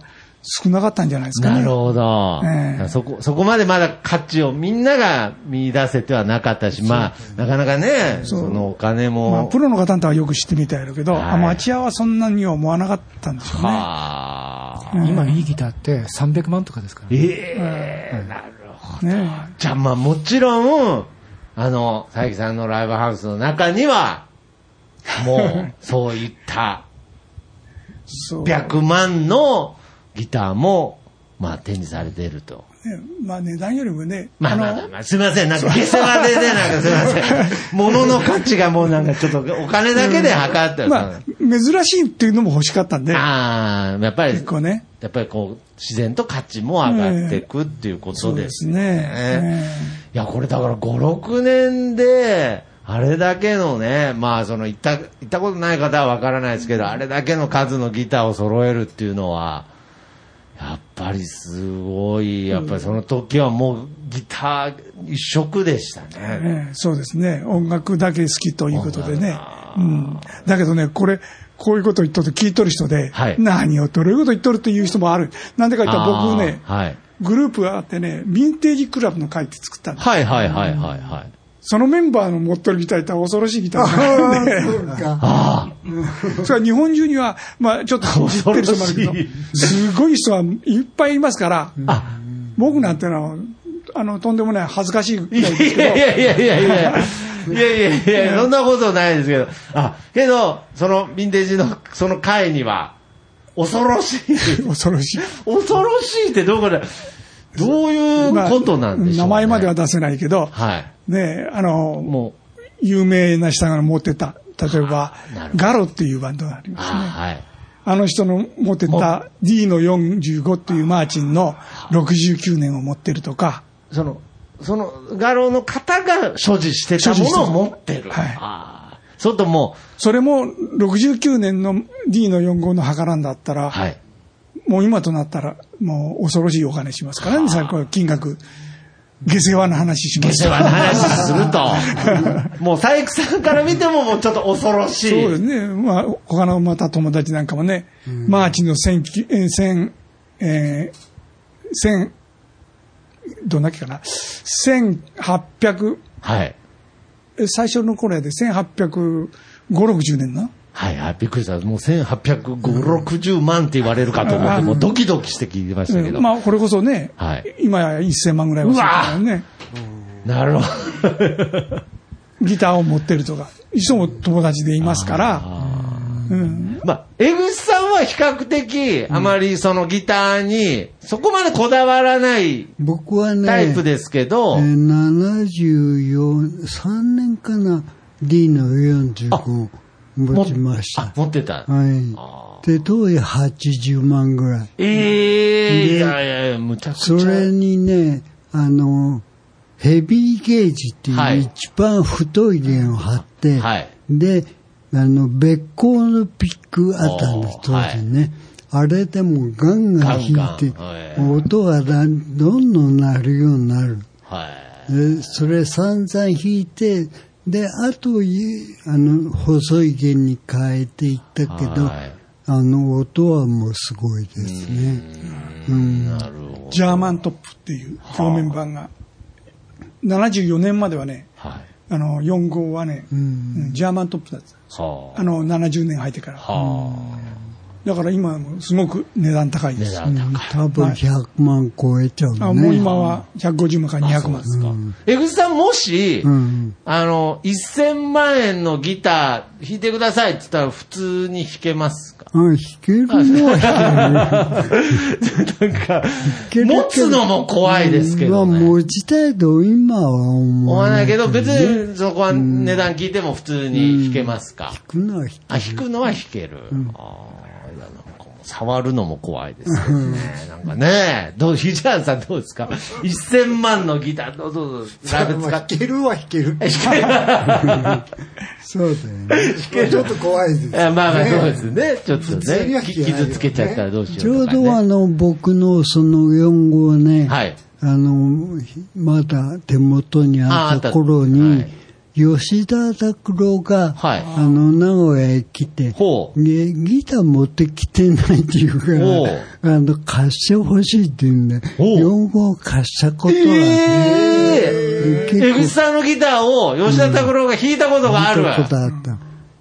少なかったんじゃないですかね。なるほど、ええそこ。そこまでまだ価値をみんなが見出せてはなかったし、まあ、なかなかね、そのお金も。まあ、プロの方だったらよく知ってみたいだけど、はいアマチュアはそんなには思わなかったんでしょうね。はあ。今いいギターって300万とかですからね。ええなるほど。ねじゃあまあもちろん、あの、佐伯さんのライブハウスの中には、もう、そういった、そう100万のギターも、まあ展示されていると。ねまあ値段よりもね、まあまあのまあまあ、すいません。なんか下世話でね、なんかすいません。物の価値がもうなんかちょっとお金だけで測ってる、まあ、珍しいっていうのも欲しかったんで、ああ、やっぱり、結構ね。やっぱりこう、自然と価値も上がっていくっていうことでそうですすね。ね。いや、これだから5、6年で、あれだけのね、まあその行った、行ったことない方はわからないですけど、あれだけの数のギターを揃えるっていうのは、ぱりすごい、やっぱりその時はもうギター一色でしたね。ええそうですね。音楽だけ好きということでね。うん。だけどね、これ、こういうこと言っとると聞いとる人で、はい何をどういうこと言っとるっていう人もある。なんでか言ったら僕ね、はい。グループがあってね、ヴィンテージクラブの会って作ったんです。はいはいはいはいはい。そのメンバーの持ってるギターって恐ろしいギターがあるんで、そうか。あそれは日本中には、まあちょっと知ってる人もあるけどすごい人はいっぱいいますから、あ。あ、僕なんてのは、あの、とんでもない恥ずかしいぐいやいらいですけど、やいやいやいやいやいやいやいやそんなことないですけど。あ、けど、そのヴィンテージのその会には、恐ろしい。恐ろしい。恐ろしいってどこで、どういうことなんでしょう、ね名前までは出せないけど、はい。ねあの、もう、有名な人が持ってた、例えばガロっていうバンドがありますね。あはい。あの人の持ってた D の45っていうマーチンの69年を持ってるとか、その、その画廊の方が所持してたものを持ってる。はいああそれともそれも69年の D の45の計らんだったら、う、はい。もう今となったら、もう恐ろしいお金しますからね、さ金額。下世話な話します下世話の話すると、もう佐伯さんから見てももうちょっと恐ろしい。そうですね。まあ、他のまた友達なんかもね、マーチの千、えー千、えー千、どんだけかな、1800、はい。え最初の頃やで1850、60年な。はいはい、びっくりした。もう1850、60万って言われるかと思って、もうドキドキして聞いてましたけど。まあ、これこそね、はい。今や1000万ぐらいはするからね、なるほど。ギターを持ってるとか、人も友達でいますから、うん、まあ、江口さんは比較的、あまりそのギターに、そこまでこだわらない僕はね、タイプですけど、えー74、3年かな、D の45持ちましたあ。、持ってた。はい。で、当時80万ぐらい。ええでいやいやいや、むちゃくちゃ。それにね、あの、ヘビーゲージってはいいう一番太い弦を張って、はいで、あの、別光のピックあったんです、当時ね。あれでもガンガン弾いて、ガンガンええ音がどんどん鳴るようになる。はい。でそれ散々弾いて、で、あとい、あの、細い弦に変えていったけど、はいあの、音はもうすごいですね。うん。なるほど。ジャーマントップっていう表面板が、74年まではね、はい。あの、4号はね、うんジャーマントップだった。はあの、70年入ってから。あ。はだから今はもうすごく値段高いです。段高い。多分100万超えちゃうね。あもう今は150万から200万。江口さんもし、うん。あの、1000万円のギター弾いてくださいって言ったら普通に弾けますか？あ、弾けるのは弾なんか、ける。持つのも怖いですけどね。まあ、持ちたいと今は思思わないいけど、別にそこは値段聞いても普通に弾けますか、弾くのは弾あ、弾くのは弾ける。ああ、いや、なん触るのも怖いですよね。なんかね、どう、ひじゃんさんどうですか ?1000 万のギター、どうぞどうぞ、ライブ使って。弾けるは弾ける。そうだよね。ちょっと怖いです。いやまあまあそうですね。ちょっとね傷つけちゃったらどうしようちょう。どあの、僕のその4号ね、はい。あの、まだ手元にあった頃に、吉田拓郎が、はいあの、名古屋へ来て、ギター持ってきてないっていうかあの、貸してほしいって言うんで、おう4号貸したことは、ええ結構江口さんのギターを吉田拓郎が弾いたことがある。見たことあった。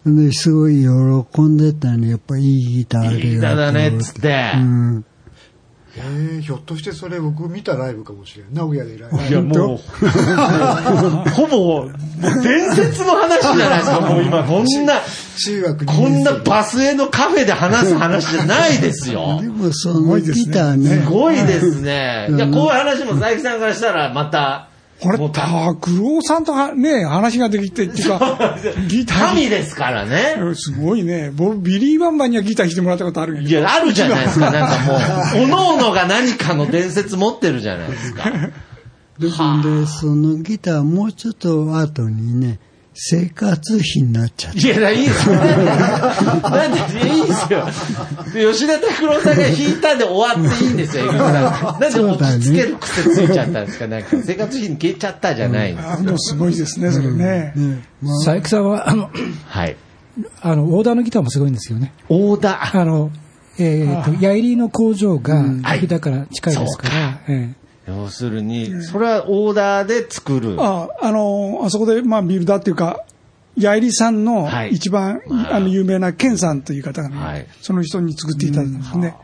で、すごい喜んでたね。やっぱいいギターで。いいギターだねっつって。うん。えー、ひょっとしてそれ僕見たライブかもしれない。名古屋でライブ。いや、もう、ほぼ、もう伝説の話じゃないですか、もう今、こんな、中学こんなババスへのカフェで話す話じゃないですよ で。もそのギターねす、ごいですね。いや、こういう話も佐伯さんからしたら、また、これ、拓郎さんとはね、話ができてっていうか、ギター神ですからね。うんすごいね。僕、ビリー・バンバンにはギター弾いてもらったことある。いや、あるじゃないですか、なんかもう、おのおのが何かの伝説持ってるじゃないですか。で で、そのギターもうちょっと後にね、生活費になっちゃった。いや、いいですよ。なんで、いいですよ。で吉田拓郎さんが弾いたんで終わっていいんですよ。なんで落ち着ける癖ついちゃったんですか、なんか、生活費に消えちゃったじゃないんですあもうすごいですね、それね。佐伯さんは、あの、はい。あの、オーダーのギターもすごいんですよね。オーダー。あの、えっ、と、ヤイリの工場が、はい飛騨から近いですから、え要するに、それはオーダーで作る。ああの、あそこで、まあ、ビルダーっていうか、ヤイリさんのはい一番、あの、有名なケンさんという方がね、はいその人に作っていただいたんですね。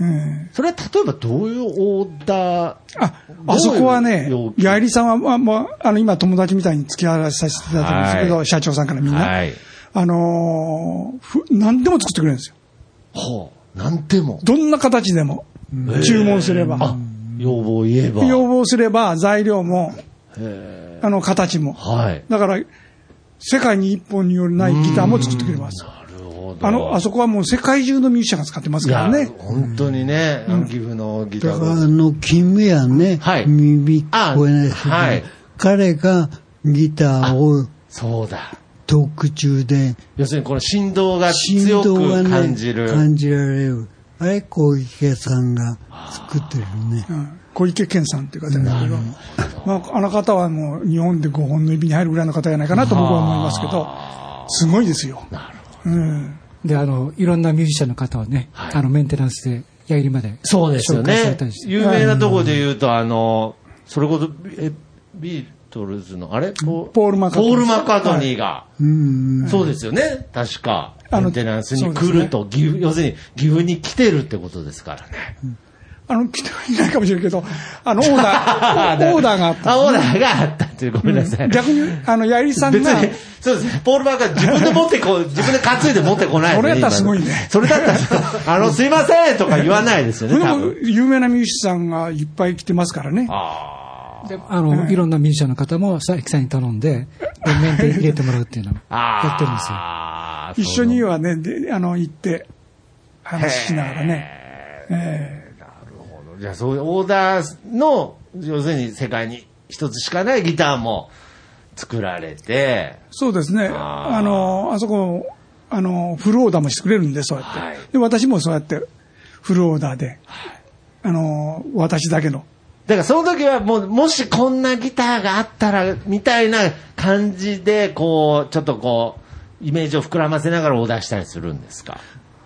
うんそれは例えばどういうオーダー？あ、あそこはねどういう要、求？ヤイリさんは、まあ、まあ、あの、今友達みたいに付き合わさせていただいてるんですけど、はい社長さんからみんな。はい。あのーふ何でも作ってくれるんですよ。ほう。なんでも。どんな形でも。注文すれば。あ、要望を言えば。要望すれば材料も、へあの、形も。ーはい。だから、世界に一本によるないギターも作ってくれます。なるほど。あの、あそこはもう世界中のミュージシャンが使ってますからね。本当にね、岐阜のギタだからあーの、金目やね、はい耳聞こえないですけど、あはい彼がギターをそうだ。特注で、要するにこの振動が振強く動がね、感じる。感じられる。あれ、小池さんが作ってるね。うん小池健さんっていう方なんですけど、まあ、あの方はもう日本で5本の指に入るぐらいの方じゃないかなと僕は思いますけど、すごいですよ。うんえで、あの、いろんなミュージシャンの方はね、あの、メンテナンスで、ヤイリまで。そうですよ紹介されねたりし。て有名なところで言うと、あの、それこそ、え、ビートルズの、あれ？ポポールマカートニーポールマカートニーが。うん。そうですよね。確か。あのメンテナンスに来ると、岐阜、要するに岐阜に来てるってことですからね。あの、来てはいないかもしれんけど、あの、オーダー、オーダーがあった。あ、オーダーがあったっていう、ごめんなさい。逆に、あの、やりさんが、別に、そうですね。ポール・バーカー自分で持ってこう、自分で担いで持ってこない、それやったらすごいね今それだったら、あの、すいませんとか言わないですよね、でも多分。有名なミュージシャンがいっぱい来てますからね。あであの、いろんなミュージシャンの方も佐伯さんに頼んで、連綿で入れてもらうっていうのをあ。やってるんですよ。一緒にはね、であの、行って、話しながらね。えじゃあそういうオーダーの、要するに世界に一つしかないギターも作られて、そうですね。あの、あそこ、あの、フルオーダーもしてくれるんで、そうやって。はいで、私もそうやって、フルオーダーで、あの、私だけの。だからその時はもう、もしこんなギターがあったら、みたいな感じで、こう、ちょっとこう、イメージを膨らませながらオーダーしたりするんですか？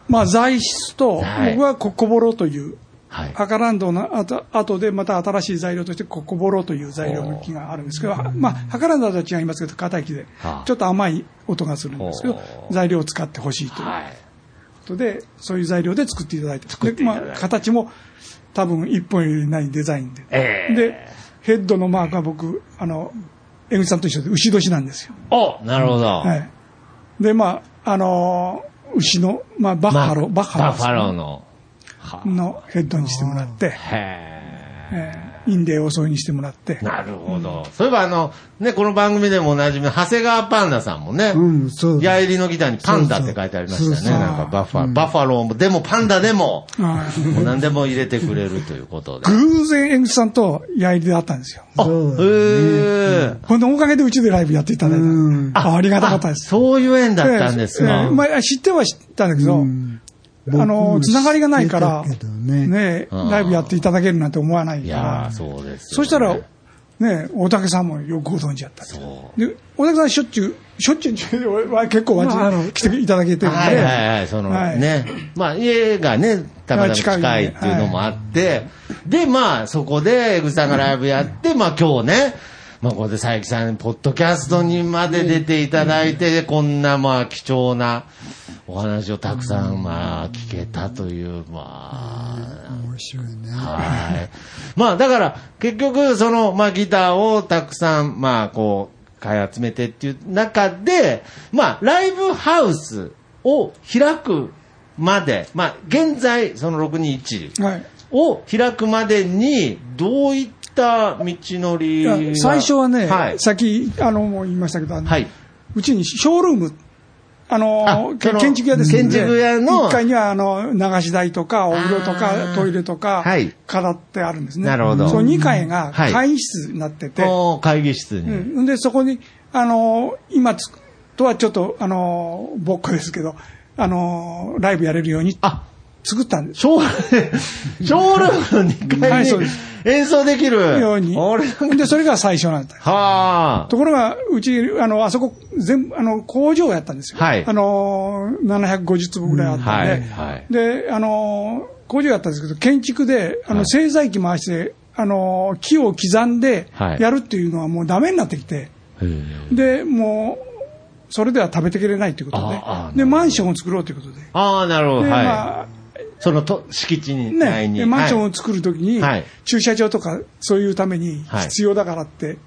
まあ、材質と、はい僕はコッコボロという、はい。赤ランドの後後でまた新しい材料としてココボロという材料の木があるんですけど、まあ、赤ランドとは違いますけど、硬い木ではあ、ちょっと甘い音がするんですけどほ、材料を使ってほしいというはい。ことで、そういう材料で作っていただいて、いいてでまあ、形も多分一本よりないデザインで。ええで、ヘッドのマークは僕、あの、江口さんと一緒で牛年なんですよ。おなるほど。はい。で、まあ、あのー牛の、まあ、バッファロー、バッファローバッファローの。はのヘッドにしてもらって、へえーインデーを添えにしてもらってえ。、なるほど。そういえばあの、ね、この番組でもおなじみの長谷川パンダさんもね、うん、そうヤイリのギターにパンダって書いてありましたよね。そうそうなんかバッファ、バッファローも、でもパンダでも、はいもう何でも入れてくれるということで。偶然江口さんと矢入りで会ったんですよ。あ、そうへえ。ほんで、おかげでうちでライブやっていただいた。あありがたかったです。そういう縁だったんですえか。えまあ、知っては知ったんだけど、あの、つながりがないから、ね。ね、うんライブやっていただけるなんて思わないから。ー、、そうですよね。そしたら、ね、大竹さんもよくご存知やったんで大竹さんしょっちゅう、しょっちゅうは結構わちまああの来ていただけてるんで、はいはいはい、そのはい。ね、まあ家がね、たまたま近いっていうのもあって、で、まあそこで江口さんがライブやって、まあ今日ね、まあここで佐伯さん、ポッドキャストにまで出ていただいて、こんなまあ貴重なお話をたくさんまあ聞けたという、まあ、面白いね。はい。まあだから結局そのまあギターをたくさんまあこう買い集めてっていう中で、まあライブハウスを開くまで、まあ現在その621はい。を開くまでにどういった道のり最初はね、はい。さっき、あの、もう言いましたけど、はい。うちにショールーム、あの建築屋ですので建築屋の。1階にはあの流し台とか、お風呂とあか、ートイレとかはい、飾ってあるんですね。なるほど。その2階がはい。会議室になってて、おー会議室に。うん、で、そこに、あの今つとはちょっと、あのぼっこですけど、あのライブやれるようにあ、作ったんです。ショー、ショールームの2階にはいそうです演奏できる。ように。で、それが最初なんだ。はあ。ところが、うち、あの、あそこ、全部、あの、工場をやったんですよ。はいあの、750坪ぐらいあったんで、はいはいで、あの、工場やったんですけど、建築で、あの、はい製材機回して、あの、木を刻んではいやるっていうのはもうダメになってきて、へえで、もう、それでは食べていけれないということで、で、マンションを作ろうということで、ああ、なるほど。で、はい。まあ、そのと敷地に、内ね、に。でマンションはいを作るときに、はい駐車場とかそういうためにはい必要だからって、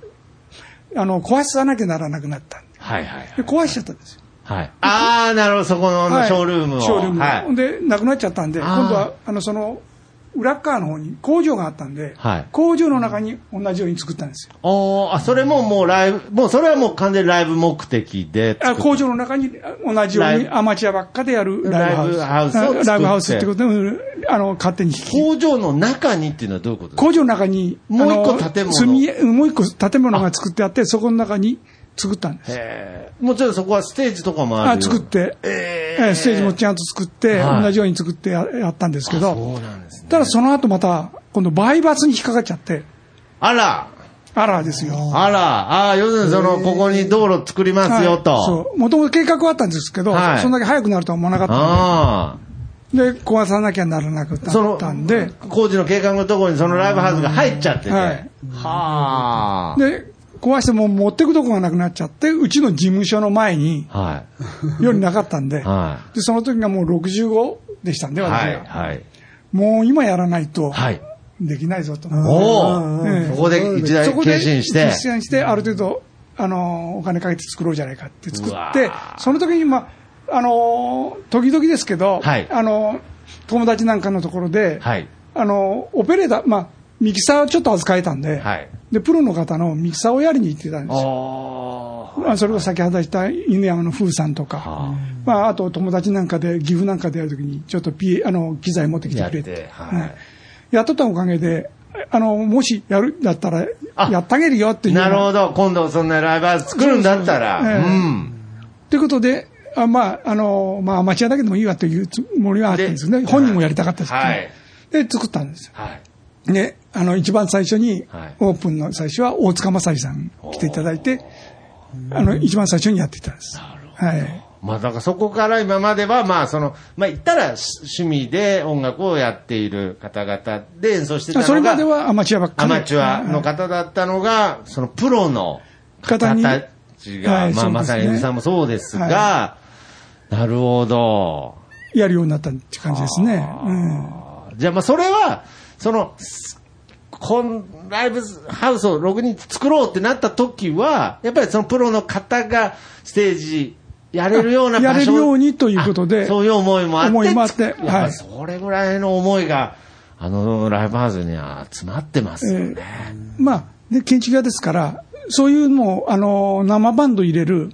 あの、壊さなきゃならなくなった。はいはいで、壊しちゃったんですよ。はい。ああ、なるほど、そこのはいショールームを。ショールームをはい。で、なくなっちゃったんで、今度は、あの、その、裏っ側の方に工場があったんで、はい工場の中に同じように作ったんですよ。おーあ、それももうライブ、もうそれはもう完全にライブ目的で。あ工場の中に同じようにアマチュアばっかでやるライブハウス。ライブハウスってライブハウスってことで、あの、勝手に。工場の中にっていうのはどういうことですか？工場の中に、もう一個建物もう一個建物が作ってあって、そこの中に作ったんです。もちろんそこはステージとかもある作って、え。えーステージもちゃんと作って、はい。同じように作ってややったんですけど、そうなんですね。ただその後また、今度、売罰に引っかかっちゃって、あら、あらですよ。あら、ああ、要するにその、ここに道路作りますよと。はい。そう。もともと計画はあったんですけど、はい。そんだけ早くなるとは思わなかったんで。あで、壊さなきゃならなくなったんで、工事の計画のところにそのライブハウスが入っちゃってて。はい。はあ。で、壊してもう持ってくとこがなくなっちゃって、うちの事務所の前に、はよりなかったんでい。、はで、その時がもう65でしたんで、い。私は。はい。もう今やらないと、はい。できないぞと。おお、ええそこで一台そこで決心して。決心して、ある程度、あの、お金かけて作ろうじゃないかって作ってー、その時に、まあ、あの、時々ですけど、はいあの、友達なんかのところで、はい。あの、オペレーター、まあ、ミキサーちょっと扱えたんで、はい。で、プロの方のミキサーをやりに行ってたんですよ。まあ、それこそ先ほど言った犬山の風さんとか、はまあ、あと友達なんかで、岐阜なんかでやるときに、ちょっとピあの機材持ってきてくれて、やってはいうんやっとったおかげで、あの、もしやるんだったら、あやってあげるよっていう。なるほど。今度そんなライブハウス作るんだったら。そうそうそうええうん。ということで、あまあ、あの、まあ、アマチュアだけでもいいわというつもりはあったんですね。で本人もやりたかったですけど、はいで、作ったんですよ。はい。で、あの、一番最初にはい、オープンの最初は大塚正史さん来ていただいて、あの、一番最初にやっていたんです。はい。まあ、だからそこから今までは、まあ、その、まあ、言ったらし趣味で音楽をやっている方々で演奏してたのが、それまではアマチュアばっかり。アマチュアの方だったのが、そのプロの方たちが、まあ、はいそうですねまさにさんもそうですが、なるほど。やるようになったって感じですね。うん。じゃあ、まあ、それは、その、すこんライブハウスを6人作ろうってなった時は、やっぱりそのプロの方がステージやれるような場所やれるようにということであそういう思いもあって。思いもあってはいりそれぐらいの思いが、あのライブハウスには詰まってますよね。まあ、で、建築屋ですから、そういうのを、あの、生バンド入れる、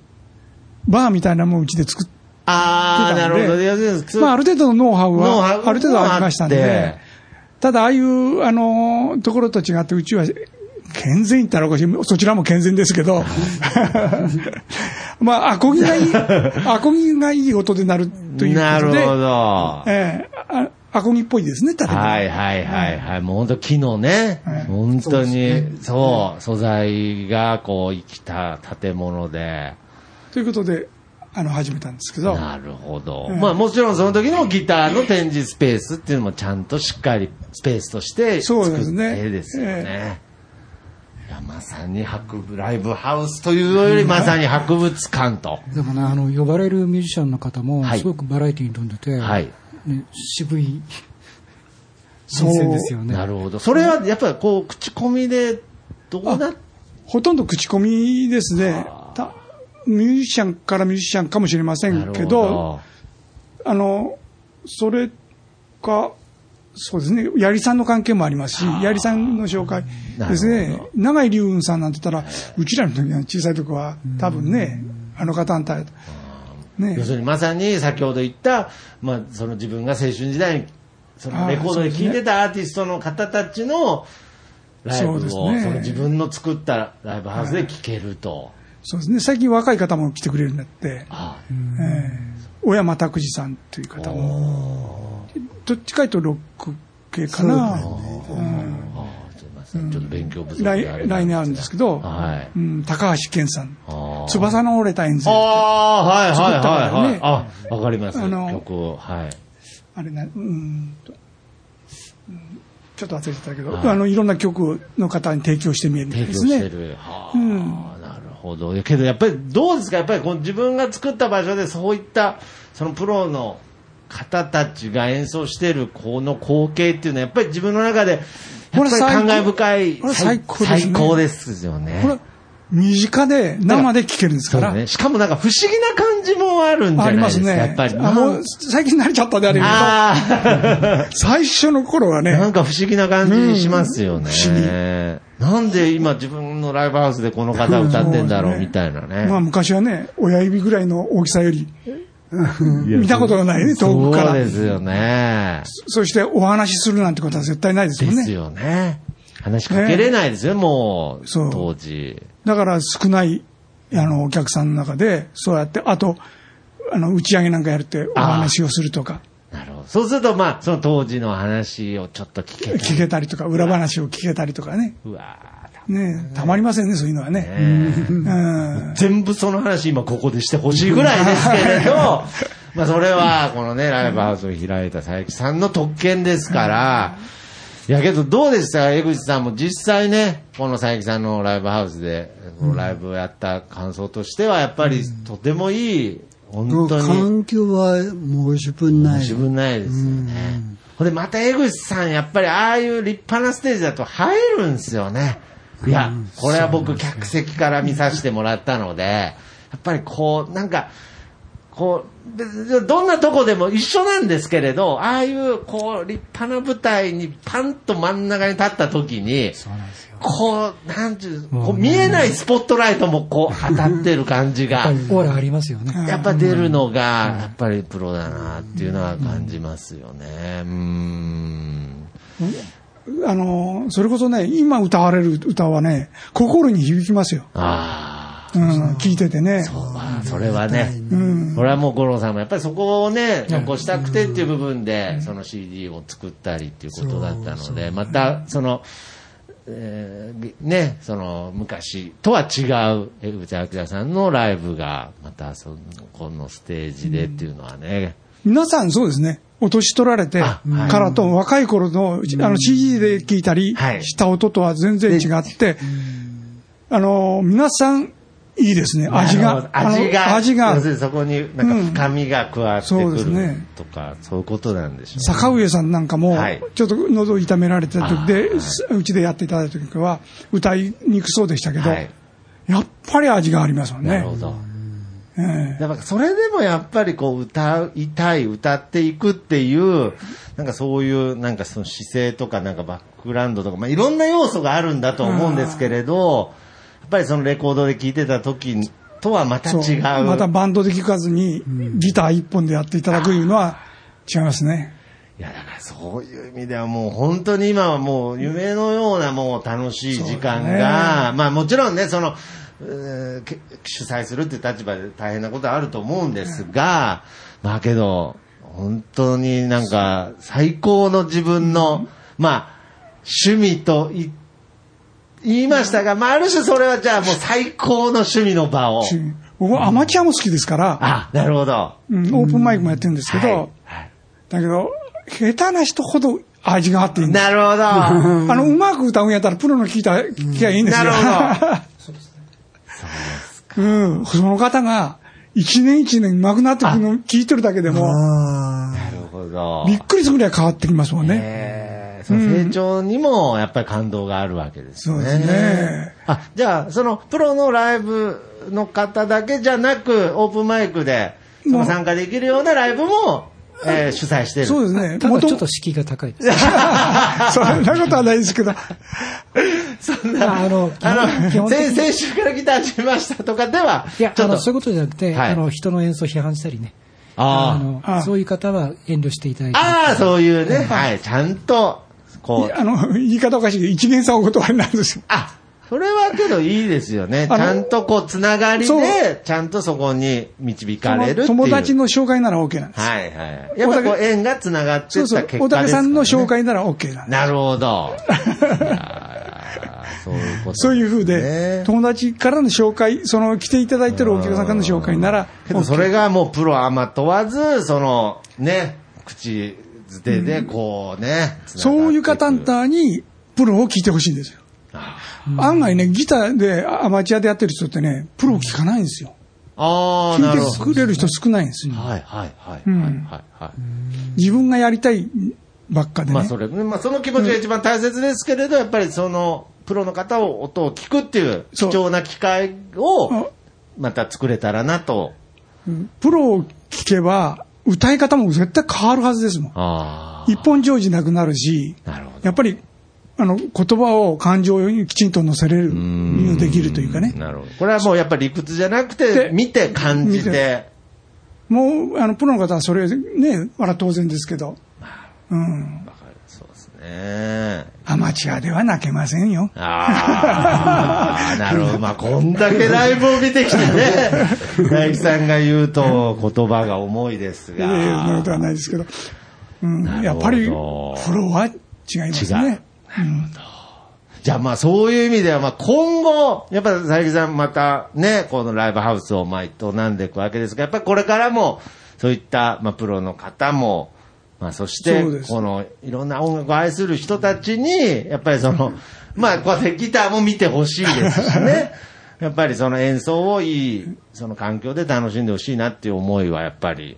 バーみたいなもんうちで作っああ、出たでなんるほど。まあ、ある程度のノウハウは、ある程度ありましたんでて、ただ、ああいう、あの、ところと違って、うちは、健全言ったらおかしい、そちらも健全ですけど、まあ、アコギがいい、アコギがいい音でなるというなるほことで、ど。ええ。あアコギっぽいですね、建物。はいはいはいはい。もう本当木のね、はい本当に、そう、素材がこう生きた建物で。ということで、あの、始めたんですけど、なるほど。うんまあもちろんその時のギターの展示スペースっていうのもちゃんとしっかりスペースとして作ってそうですねですよね。えいやまさに博物、ライブハウスというよりまさに博物館と。でもね、あの、呼ばれるミュージシャンの方もはい、すごくバラエティーに富んでて、はい。ね、渋い、新鮮ですよね。なるほど。それはやっぱりこう、口コミで、どうなっほとんど口コミですね。たミュージシャンからミュージシャンかもしれませんけど、ど。あの、それか、そうですね、やりさんの関係もありますし、やりさんの紹介ですね。長井龍雲さんなんて言ったら、うちらの時は小さい時は、多分ね、あの方あんた、ね。要するにまさに先ほど言った、まあ、その自分が青春時代にそのレコードで聴いてたアーティストの方たちのライブをそ,、ね。の自分の作ったライブハウスで聴けると。そうですね、最近若い方も来てくれるんだって、あええ。小山拓司さんという方も、どっちかというとロック系かな。あすいません。ちょっと勉強不足で来年あるんですけど、はい。うん、高橋健さん、あー。翼の折れたエンゼあル。あ、はいはい作ったからね。あ、わかります。あの曲を。はい。あれな、うんと、うん。ちょっと忘れてたけど、はい。あの、いろんな曲の方に提供してみるん提ですね。供してる。はあ、なるほど。けどやっぱりどうですか？やっぱりこの自分が作った場所でそういったそのプロの方たちが演奏してるこの光景っていうのはやっぱり自分の中でやっぱり感慨深い最高ですね最高ですよね。身近で生で聴けるんですから。ね。しかもなんか不思議な感じもあるんじゃありますすないでか。ね。やっぱり。あもう、最近慣れちゃったであれけど、ああ。最初の頃はね、なんか不思議な感じしますよね。うん不思なんで今自分のライブハウスでこの方歌ってんだろうみたいなね。まあ昔はね、親指ぐらいの大きさより、見たことがないね、遠くから。そうですよね。そしてお話しするなんてことは絶対ないですですよね。よね。話しかけれないですよ、もう、そう当時。だから少ない、あの、お客さんの中で、そうやって、あと、あの、打ち上げなんかやるってお話をするとか、なるほど。そうすると、まあ、その当時の話をちょっと聞けたり。聞けたりとか、裏話を聞けたりとかね。うわねたまりませんね、そういうのはね。ーねうん。全部その話今ここでしてほしいぐらいですけれど、まあそれは、このね、ライブハウスを開いた佐伯さんの特権ですから、いやけどどうでした？か江口さんも実際ね、この佐伯さんのライブハウスで、ライブをやった感想としては、やっぱりとてもいい、本当に。環境は申し分ない。自分ないですよね。ほんで、また江口さん、やっぱりああいう立派なステージだと入るんですよね。いや、これは僕、客席から見させてもらったので、やっぱりこう、なんか、こう、でどんなとこでも一緒なんですけれど、ああいう、こう、立派な舞台にパンと真ん中に立った時に、こう、なんう、こう見えないスポットライトもこう当たってる感じが オーラありますよね。やっぱ出るのが、やっぱりプロだなっていうのは感じますよね。うーん。あの、それこそね、今歌われる歌はね、心に響きますよ。あうん、聞いててね。あ、それはね。うん。これはもう五郎さんもやっぱりそこをね、残したくてっていう部分で、その CD を作ったりっていうことだったので、また、その、えーね、その昔とは違う江口明さんのライブが、またその、このステージでっていうのはね、皆さんそうですね。お年取られてからと若い頃のあの CD で聞いたりはい。した音とは全然違って、あの、皆さんいいですね。味が。ど味が、味が要す。るにそこになんか深みが加わってくるねとか、そういうことなんでしょうね。坂上さんなんかもはい、ちょっと喉痛められてた時でうちでやっていただいた時は、歌いにくそうでしたけど、はいやっぱり味がありますもんね。なるほど。ええやっぱそれでもやっぱりこう歌いたい、歌っていくっていう、なんかそういうなんかその姿勢とかなんかバックグラウンドとか、まあいろんな要素があるんだと思うんですけれど、やっぱりそのレコードで聴いてた時とはまた違う。またバンドで聴かずに、ギター一本でやっていただくいうのは違いますね。いや、だからそういう意味ではもう本当に今はもう夢のようなもう楽しい時間が、まあもちろんね、その、主催するっていう立場で大変なことはあると思うんですが、まあけど、本当になんか最高の自分の、まあ、趣味とい言いましたが、まあある種それはじゃあもう最高の趣味の場を。僕はアマチュアも好きですから、あ、なるほど。うんオープンマイクもやってるんですけど、はいはいだけど、下手な人ほど味があっていいんです。なるほど。あの、うまく歌うんやったらプロの聞いた、聞きゃいいんですよ。なるほど。うん。その方が、一年一年上手くなってくるのを聞いてるだけでも、あなるほど。びっくりするぐらい変わってきますもんね。えーその成長にもやっぱり感動があるわけですね。そうですね。あ、じゃあ、そのプロのライブの方だけじゃなく、オープンマイクでその参加できるようなライブも、えー主催してる。そうですね。ただ元ちょっと敷居が高いです。そんなことはないですけど、そんな、まああの基あ本の先先週からギター始めましたとかでは、いや、ちょっと。あの、そういうことじゃなくて、はいあの、人の演奏を批判したりね。あのあそういう方は遠慮していただいて。ああ、そういうね、はい、ちゃんと、こう、あの、言い方おかしいけど、一元さんお断りなんですよ。あ、それはけどいいですよね。ちゃんとこう、つながりそうで、ちゃんとそこに導かれる。友達の紹介なら OK なんです。はいはい。やっぱこう、縁がつながってた結果です、。大竹さんの紹介。介なら OK なんです。なるほど。そういうこと、そういうふうでね、友達からの紹介、その来ていただいてるお客さんからの紹介なら、けどそれがもうプロアマ問わず、その、ね、口づてでこうね、そういう方々にプロを聞いてほしいんですよ。案外ね、ギターでアマチュアでやってる人ってね、プロを聞かないんですよ。ああ、なるほど。聞いてくれる人少ないんですよ。はいはいはいうんはい。自分がやりたいばっかでね。まあそれ、まあその気持ちが一番大切ですけれど、やっぱりその、プロの方を音を聞くっていう貴重な機会を、また作れたらなと。プロを聞けば、歌い方も絶対変わるはずですもん。あ一本上手なくなるし、あ。なるほど。やっぱり、あの、言葉を感情にきちんと乗せれる、できるというかね。なるほど。これはもうやっぱり理屈じゃなくてで、見て感じて。もう、あの、プロの方はそれね、あら当然ですけど、うん。ね。アマチュアでは泣けませんよ。ああ、なるほど。まあ、こんだけライブを見てきてね、大木さんが言うと言葉が重いですいやいや、そんなが。ことはないですけど、うんなるほどやっぱり、プロは違います違うね。じゃあまあそういう意味では、まあ今後、やっぱり佐伯さんまたね、このライブハウスをまあ営んでいくわけですが、やっぱりこれからも、そういった、まあ、プロの方も、まあ、そしてこの、いろんな音楽を愛する人たちに、やっぱりその、まあ、こうやってギターも見てほしいですしね。やっぱりその演奏をいい、その環境で楽しんでほしいなっていう思いは、やっぱり、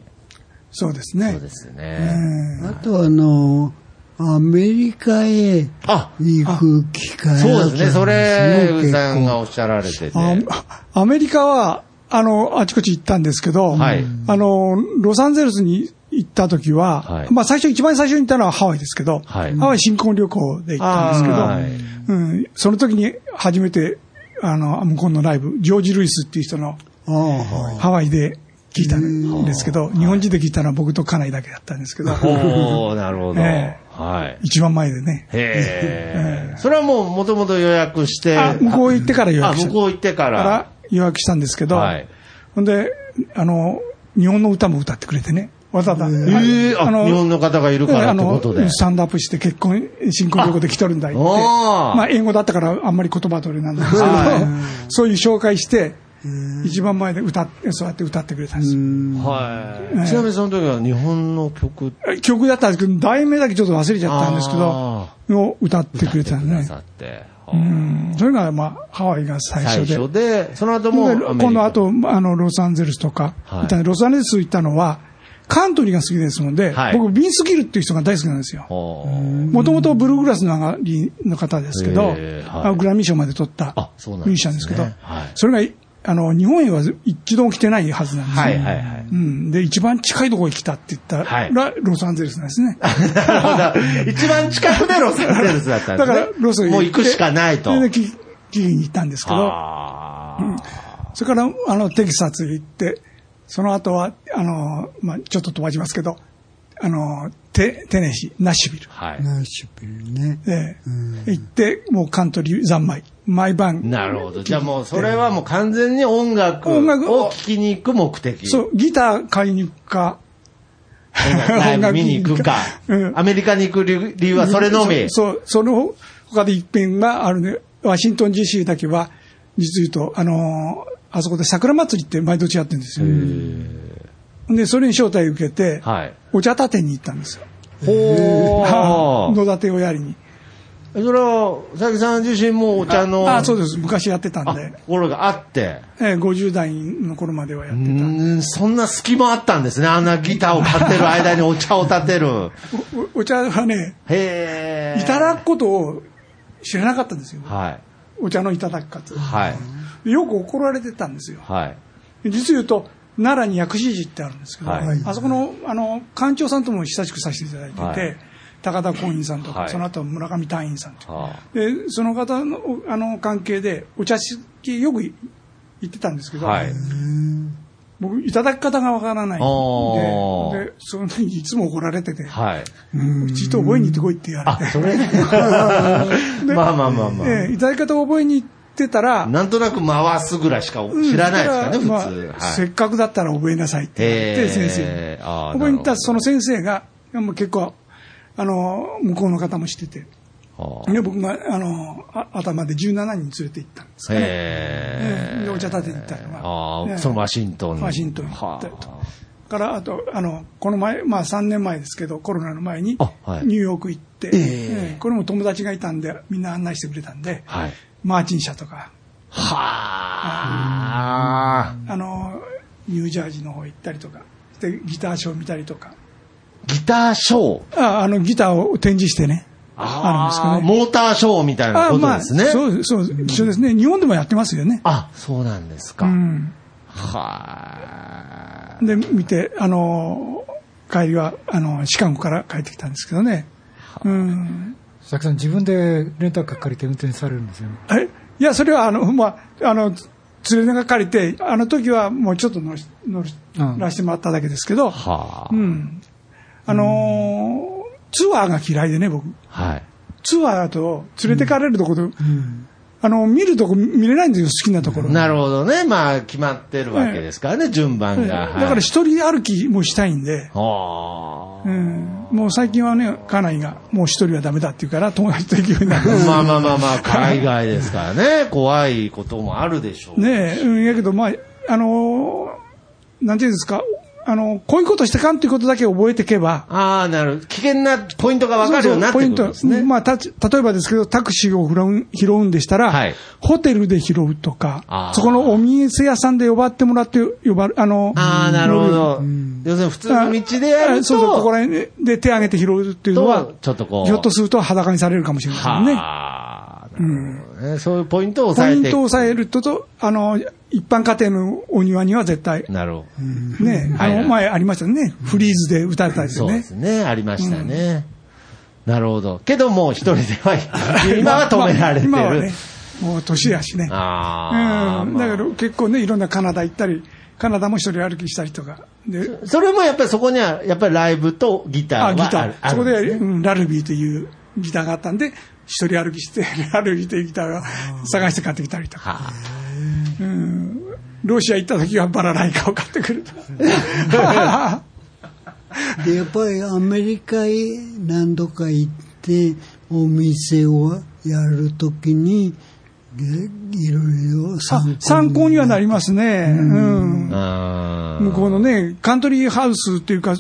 そうですね。そうですね。あとあの、アメリカへあ、行く機会そうですね。それ、結うさんが構おっしゃられてて。あアメリカは、あの、あちこち行ったんですけど、はいあの、ロサンゼルスに行った時は、はいまあ最初、一番最初に行ったのはハワイですけど、はいハワイ新婚旅行で行ったんですけど、うん、その時に初めて、あの、向こうのライブ、ジョージ・ルイスっていう人のああはいハワイで聞いたんですけど、日本人で聞いたのは僕と家内だけだったんですけど、おー、なるほど。えはい。一番前でね。へえ。それはもう、もともと予約して。あ向こう行ってから予約したあ、向こう行ってか。からら予約したんですけど、はい。ほんで、あの、日本の歌も歌ってくれてね。わざわざ。ええあ、日本の方がいるからってことであの、。スタンドアップして結婚、新婚旅行で来とるんだ言って。まあ、英語だったからあんまり言葉取れなんですけど、そういう紹介して、一番前で歌って、そうやって歌ってくれたんですよ。はい。ちなみにその時は日本の曲曲だったんですけど、題名だけちょっと忘れちゃったんですけどあ、を歌ってくれたんくだね。さって。うんそれが、まあ、ハワイが最初で。最初で、その後も。今度あと、あの、ロサンゼルスとか、はいロサンゼルス行ったのは、カントリーが好きですので、はい僕、ビンス・ギルっていう人が大好きなんですよ。もともとブルーグラスの上がりの方ですけど、はいグラミー賞まで取ったミュージシャンですけど、はいそれが、あの、日本へは一度も来てないはずなんですよ。はいはいはい。うん。で、一番近いところに来たって言ったはいら、ロサンゼルスなんですね。一番近くでロサンゼルスだったんですね。だから、ロスへもう行くしかないと。それで、キキリに行ったんですけど、あーそれから、あの、テキサスへ行って、その後は、あの、まあ、ちょっと飛ばしますけど、あの、テ、テネシー、ナッシュビル。はい。ナッシュビルね。で、行って、もうカントリー三昧。毎晩。なるほど。じゃあもう、それはもう完全に音楽音楽をを聴きに行く目的。そう、ギター買いに行くか、音楽ライブ見に行くかう。んアメリカに行く理理由はそれのみ。そう、その他で一遍があるね。ワシントン DC だけは、実言うと、あのーあそこで桜祭りって毎年やってるんですよ。で、それに招待受けて、はい。お茶立てに行ったんですよ。ほー。野立てをやりに。それは、佐々木さん自身もお茶の、あ、そうです。昔やってたんあで。心があって。えー50代の頃まではやうってた。ーん、そんな隙間あったんですね。あんなギターを買ってる間にお茶を立てる。おお茶はね、へー。いただくことを知らなかったんですよ。はい。お茶のいただき方。はい。よく怒られてたんですよ。はい。実言うと、奈良に薬師寺ってあるんですけど、はいあそこの、あの、館長さんとも親しくさせていただいてて、はい高田光院さんとか、はいその後村上隊員さんとはで、その方の、あの、関係で、お茶式よく行ってたんですけど、はい。僕、いただき方がわからないで、で、その時いつも怒られてて、はい。うんちと覚えに行ってこいって言われて、それ？まあまあまあまあ。ええいただき方を覚えに行ってたら、なんとなく回すぐらいしか知らないですかね、うん普通。まあせはい。っかくだったら覚えなさいって言われて、先生に。覚えに行ったその先生が、もう結構、あの、向こうの方もしてて、はあで僕が、あの、あ頭で17人連れて行ったんですかね。へえ。ええでお茶立てに行ったりとかええああ、そのワシントンに。ワシントンに行ったりとはから、あと、あの、この前、まあ3年前ですけど、コロナの前にニューヨーク行って、ええええこれも友達がいたんで、みんな案内してくれたんで、あはい。マーチン社とか、はあ。あの、ニュージャージーの方行ったりとか、で、ギターショー見たりとか、ギターショー？ああの、ギターを展示してね、あるんですかね。モーターショーみたいなことですね。あまあ、そう、そう、一緒ですね。日本でもやってますよね。あ、そうなんですか。うん。はで、見て、あの、帰りは、あの、シカゴから帰ってきたんですけどね。うん。佐々木さん、自分でレンタカー借りて運転されるんですよね。え？いや、それは、あの、まあ、あの、連れが借りて、あの時はもうちょっと乗り乗うんらせてもらっただけですけど、あ。はあう。ん。あのーツアーが嫌いでね、僕。はい。ツアーだと連れてかれるところ、あの、見るとこ見れないんですよ、好きなところ。なるほどね。まあ、決まってるわけですからね、順番が。ええだから一人歩きもしたいんで、はうん、もう最近はね、家内がもう一人はダメだって言うから、友達と行くようになる。あ。まあまあまあまあ、海外ですからね。怖いこともあるでしょう。ねえ、うん、やけど、まあ、あのーなんていうんですか、あの、こういうことしてかんということだけ覚えていけば、ああ、なるほど。危険なポイントが分かるようになってくるんですね。そうそうポイント、まあ、た例えばですけど、タクシーを拾うん拾うんでしたら、はいホテルで拾うとかそこのお店屋さんで呼ばってもらって、呼ばあの、ああ、なるほど。要するに普通の道でやると、あそうそう、ここら辺で手挙げて拾うっていうのはと、ちょっとこうひょっとすると裸にされるかもしれませんね。はあ、なるほどね。そういうポイントを抑えポイントを抑えるとと、あの、一般家庭のお庭には絶対、なるほど。ね、あの、前ありましたね。フリーズで打たれたりですそうでね。すね。ありましたね。なるほど。けどもう一人では、今は止められてる。まあ今はね、もう年やしね。ああ、うん。まあだけど結構ね、いろんなカナダ行ったり、カナダも一人歩きしたりとか。で、それもやっぱりそこには、やっぱりライブとギターはあ、ギタあるー。そこで、うんラルビーというギターがあったんで、一人歩きして、ラルビーというギターを探して買ってきたりとか。はロシア行った時はバラライカを買ってくると。で やっぱりアメリカへ何度か行ってお店をやるときにでいろいろあ参考に参考にはなりますね。うん。あー向こうのね、カントリーハウスっていうか、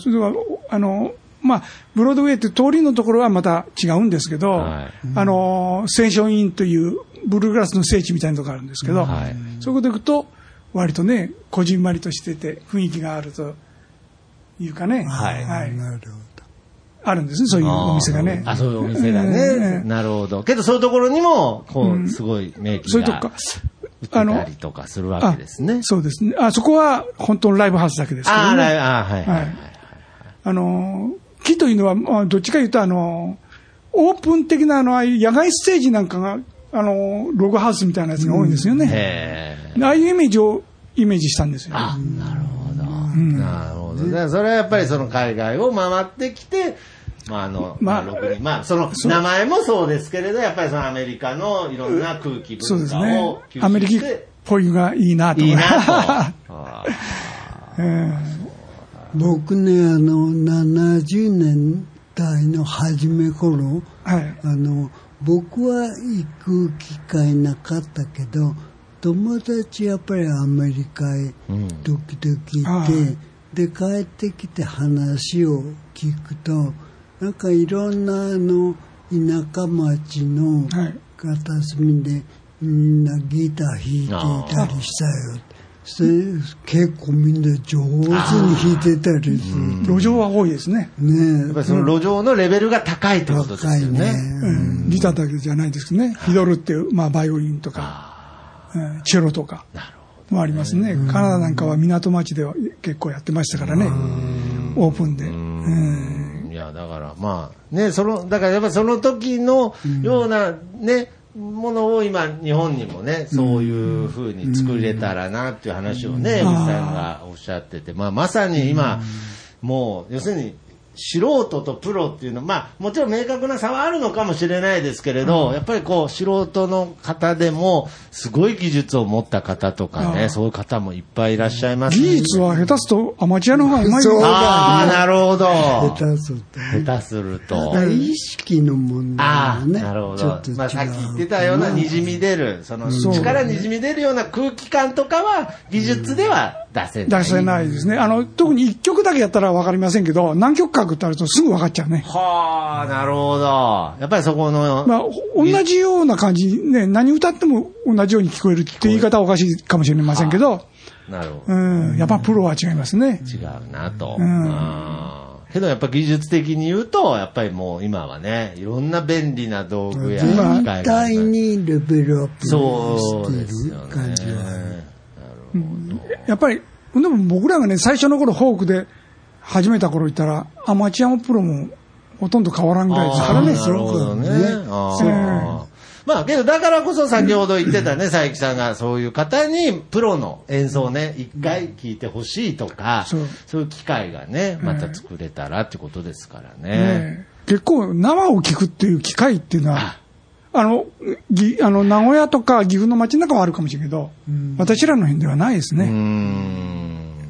あの、まあ、ブロードウェイって通りのところはまた違うんですけど、はいあの、センションインというブルーグラスの聖地みたいなところがあるんですけど、はいそこで行くと、割とね、こじんまりとしてて、雰囲気があるというかね、はいはいなるほどあるんですね、そういうお店がね。あ、そういうお店がえね。えなるほど。けどそういうところにも、こうんう、すごい名機がそういうとこか。売ってたりとかするわけですね。そうですね。あ、そこは本当のライブハウスだけですけどね。あーライブあーはいははいい。あの、木というのは、まあ、どっちかいうと、あの、オープン的な、あの、ああいう野外ステージなんかが、あの、ログハウスみたいなやつが多いんですよね。へえ。ああいうイメージをイメージしたんですよ。あ、なるほど。なるほど。だからそれはやっぱりその海外を回ってきて、まあ、あの、ままあまあ、その名前もそうですけれど、やっぱりそのアメリカのいろんな空気そう文化ですねを。吸収して、アメリカっぽいのがいいなと。いいなと。僕ねあの70年代の初め頃えはい。あの僕は行く機会なかったけど友達やっぱりアメリカへうん時々行って、で帰ってきて話を聞くとなんかいろんなあの田舎町のはい片隅でみんなギター弾いていたりしたよ。それ結構みん。な上手に弾いてたりする。路上は多いですね。ねやっぱりその路上のレベルが高いってことですねね。うん。ギターだけじゃないですけどね。フィドルっていう、まあ、バイオリンとか、うん。チェロとかもありますね。カナダなん。かは港町では結構やってましたからね。オープンで。うん。いや、だからまあ、ね、その、だからやっぱりその時のようなね、ものを今、日本にもね、そういうふうに作れたらなっていう話をね、江口さんがおっしゃってて、まあまさに今、もう、要するに、素人とプロっていうのは、まあ、もちろん明確な差はあるのかもしれないですけれど、やっぱりこう、素人の方でも、すごい技術を持った方とかね、そういう方もいっぱいいらっしゃいます技術は下手すとアマチュアの方がうまいそうああ、なるほど。下手すると。下手すると。意識の問題ああ、がね。なるほどちょっと違。うまあ、さっき言ってたようなにじみ出る、その、力にじみ出るような空気感とかは、技術では出せない。出せないですね。あの、特に一曲だけやったらわかりませんけど、何曲かってあるとすぐ分かっちゃうね。はあ、なるほど。やっぱりそこの、まあ、同じような感じ、ね、何歌っても同じように聞こえるって言い方はおかしいかもしれませんけど、なるほど。うん、やっぱプロは違いますね。違うなと。うんけどやっぱ技術的に言うと、やっぱりもう今はね、いろんな便利な道具や機全械があ体る。にレベルアップそうしてですよる感じはある。ね。やっぱり、でも僕らがね、最初の頃フォークで始めた頃言ったら、アマチュアもプロもほとんど変わらんぐらいですからね。あーなるほどね。あーまあ、けど、だからこそ先ほど言ってたね、佐伯さんがそういう方に、プロの演奏ね、一回聞いてほしいとか、そうそういう機会がね、また作れたらってことですからね。ね結構生を聞くっていう機会っていうのは、あの、ぎあの名古屋とか岐阜の街の中はあるかもしれんけど、私らの辺ではないですね。ん。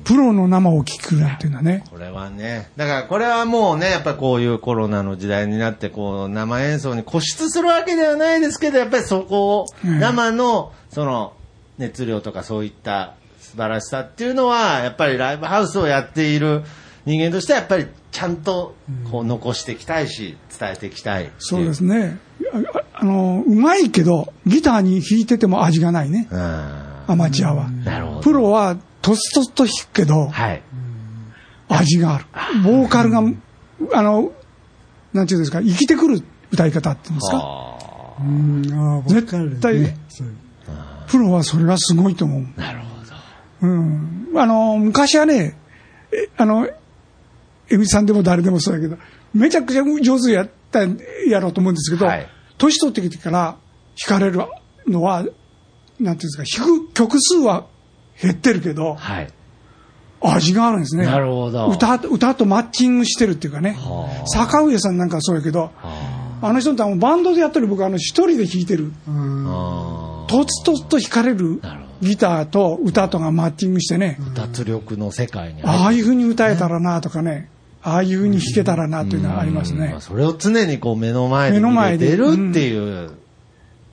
プロの生を聞くなんていうのはね。これはね、だからこれはもうね、やっぱりこういうコロナの時代になって、こう、生演奏に固執するわけではないですけど、やっぱりそこを、うん生の、その、熱量とかそういった、素晴らしさっていうのは、やっぱりライブハウスをやっている人間としては、やっぱりちゃんとこう残していきたいし、伝えていきたいっていそうですね。ああの、うまいけど、ギターに弾いてても味がないね。うん。アマチュアは。なるほど。プロは、とつとつと弾くけど、はい。味がある。ボーカルが、あの、なんていうんですか、生きてくる歌い方っていうんですか？絶対そうプロはそれがすごいと思う。あなるほど。うん。あの、昔はね、えあの、江口さんでも誰でもそうだけど、めちゃくちゃ上手やったやろうと思うんですけど、はい年取ってきてから弾かれるのは、なんていうんですか、弾く曲数は減ってるけど、はい。味があるんですね。なるほど歌、歌とマッチングしてるっていうかね。は坂上さんなんかはそうやけど、あ。あの人ってバンドでやってる僕はあの一人で弾いてる。あとつとつと弾かれるなるほギターと歌とがマッチングしてね、脱力の世界にああいう風に歌えたらなとかね、ああいう風に弾けたらなというのはありますね。それを常にこう目の前で目の見前でれてるっていう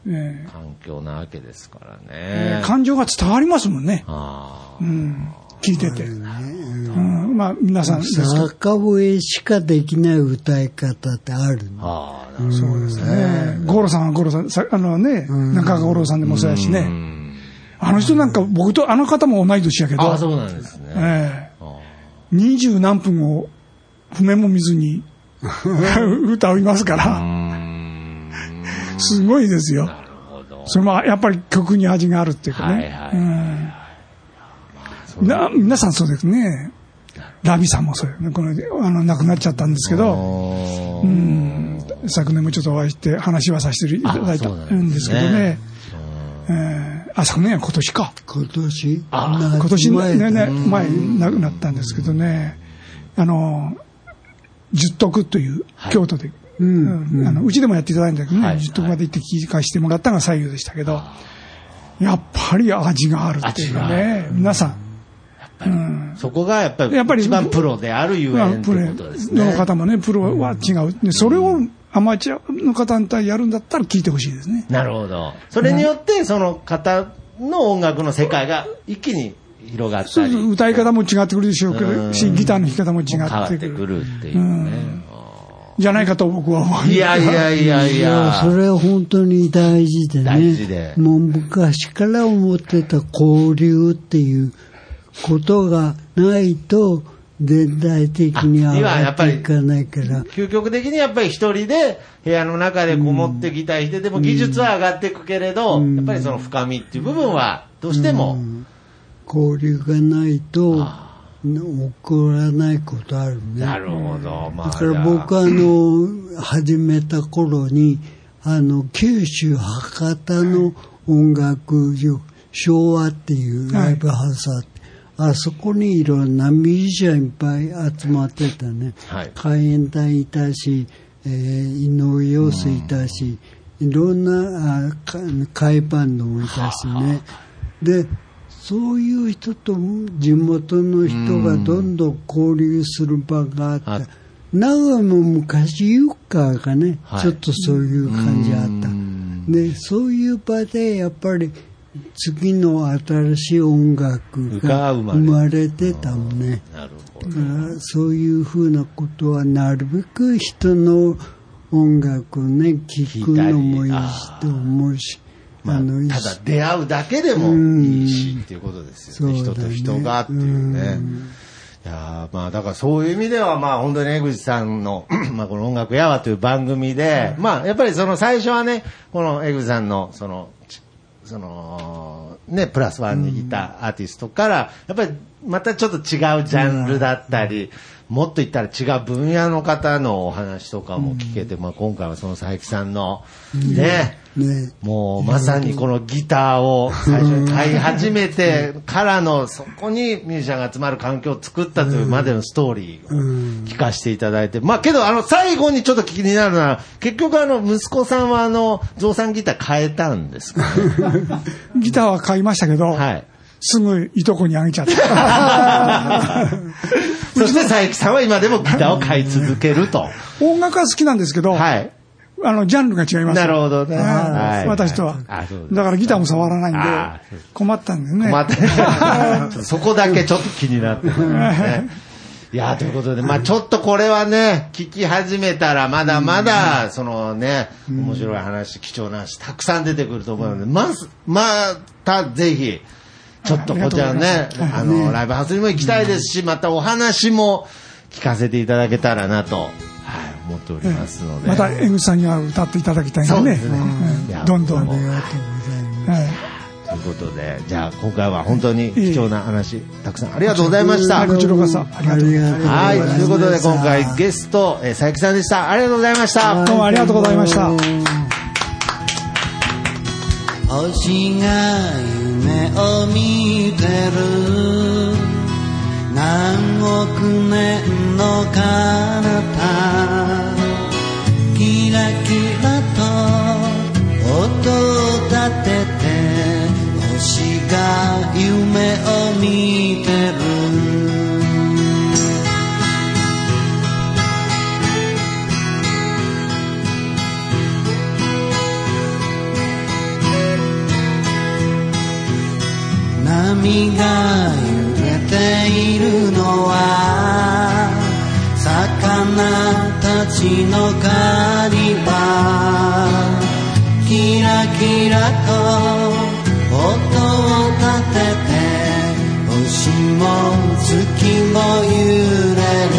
え環境なわけですからえね。感情が伝わりますもんね。あうん。聞いてて。うん。まあ、皆さん。坂上しかできない歌い方ってあるあ。の？ああ、なるほど。そうですね。五郎さんは五郎さん、さあのね、中川五郎さんでもそうやしうね。んあの人なんか僕とあの方も同い年やけど、ああ、そうなんですね。ええあ二十何分を譜面も見ずに 歌いますから、ん。すごいですよ。それもやっぱり曲に味があるっていうかね。な皆さんそうですね。ラビさんもそうよね。この、あの、亡くなっちゃったんですけど、どうん。昨年もちょっとお会いして話はさせていただいたんですけどね。えーあ、昨年は今年か。今年。あ今年ね、ね、ねね前亡くなったんですけどね、あの、十徳という京都で、うん。あのうちでもやっていただいたんだけどね、はい。十徳まで行って聞かせてもらったのが最後でしたけど、やっぱり味があるっていうね、皆さん、そこがやっぱり一番プロであるゆえんってプロことですね。の方もね、プロは違う。でそれをアマチュアの方にやるんだったら聞いてほしいですね。なるほど。それによって、その方の音楽の世界が一気に広がったり。そうそう歌い方も違ってくるでしょうけうんど、し、ギターの弾き方も違っくる。っててくるっていうね。じゃないかと僕は思う。いやいやいやいいや、や。それは本当に大事でね。大事でもう昔から思ってた交流っていうことがないと、全体的に上あ今やがっぱりっていかないから。究極的にやっぱり一人で部屋の中でこもってギター弾いてても技術は上がっていくけれど、やっぱりその深みっていう部分はどうしても、交流がないと、起こらないことあるね。なるほど。まあ、だから僕はあの、始めた頃に、あの、九州博多の音楽場、昭和っていうライブハウスあって、あそこにいろんなミュージシャンいっぱい集まってたね。はい海援隊いたし、えー井上陽水いたし、いろんなあか海バンドもいたしね。で、そういう人と地元の人がどんどん交流する場があって、あ長野も昔ユッカーがね、はい。ちょっとそういう感じあった。うん。で、そういう場でやっぱり次の新しい音楽がが生まれてた。もん。ね。だからそういうふうなことはなるべく人の音楽をね、聴くのもいいしと思うし、まあ、のただ出会うだけでもいいしっていうことですよね。ね。人と人がっていうね。いやーまあだからそういう意味ではまあ本当に江口さんの まあこの音楽やわという番組で、まあやっぱりその最初はね、この江口さんのその、ちその、ね、プラスワンにいたアーティストから、やっぱりまたちょっと違うジャンルだったり、もっと言ったら違う分野の方のお話とかも聞けて、まあ今回はその佐伯さんの、ね、ね、もうまさにこのギターを最初に買い始めてからのそこにミュージシャンが集まる環境を作ったというまでのストーリーを聞かせていただいて。まあけどあの最後にちょっと気になるのは結局あの息子さんはあの増産ギター変えたんですかね？ギターは買いましたけど、はい。すぐいとこにあげちゃった。そして佐伯さんは今でもギターを買い続けると。音楽は好きなんですけど、はい。あの、ジャンルが違います。なるほどね。私とはあそうですだからギターも触らないんで困ったんですね。また、そこだけちょっと気になって。いや、ということで、まあちょっとこれはね、聞き始めたら、まだまだ、そのね、面白い話、貴重な話、たくさん出てくると思うので、まず、またぜひ、ちょっとこちらね、あの、ライブハウスにも行きたいですし、またお話も聞かせていただけたらなと、はい、思っておりますので。また、江口さんには歌っていただきたいんでね。どんどん。はいありがとうございます。ということで、じゃあ今回は本当に貴重な話、たくさんありがとうございました。こちらこそ、ありがとうございます。はい、ということで今回ゲスト、えー、佐伯さんでした。ありがとうございました。どうもありがとうございました。星が夢を見てる。何億年の彼方。キラキラと音を立てて星が夢を見てる。波が揺れているのは魚たちの狩り場。キラキラと音を立てて星も月も揺れる。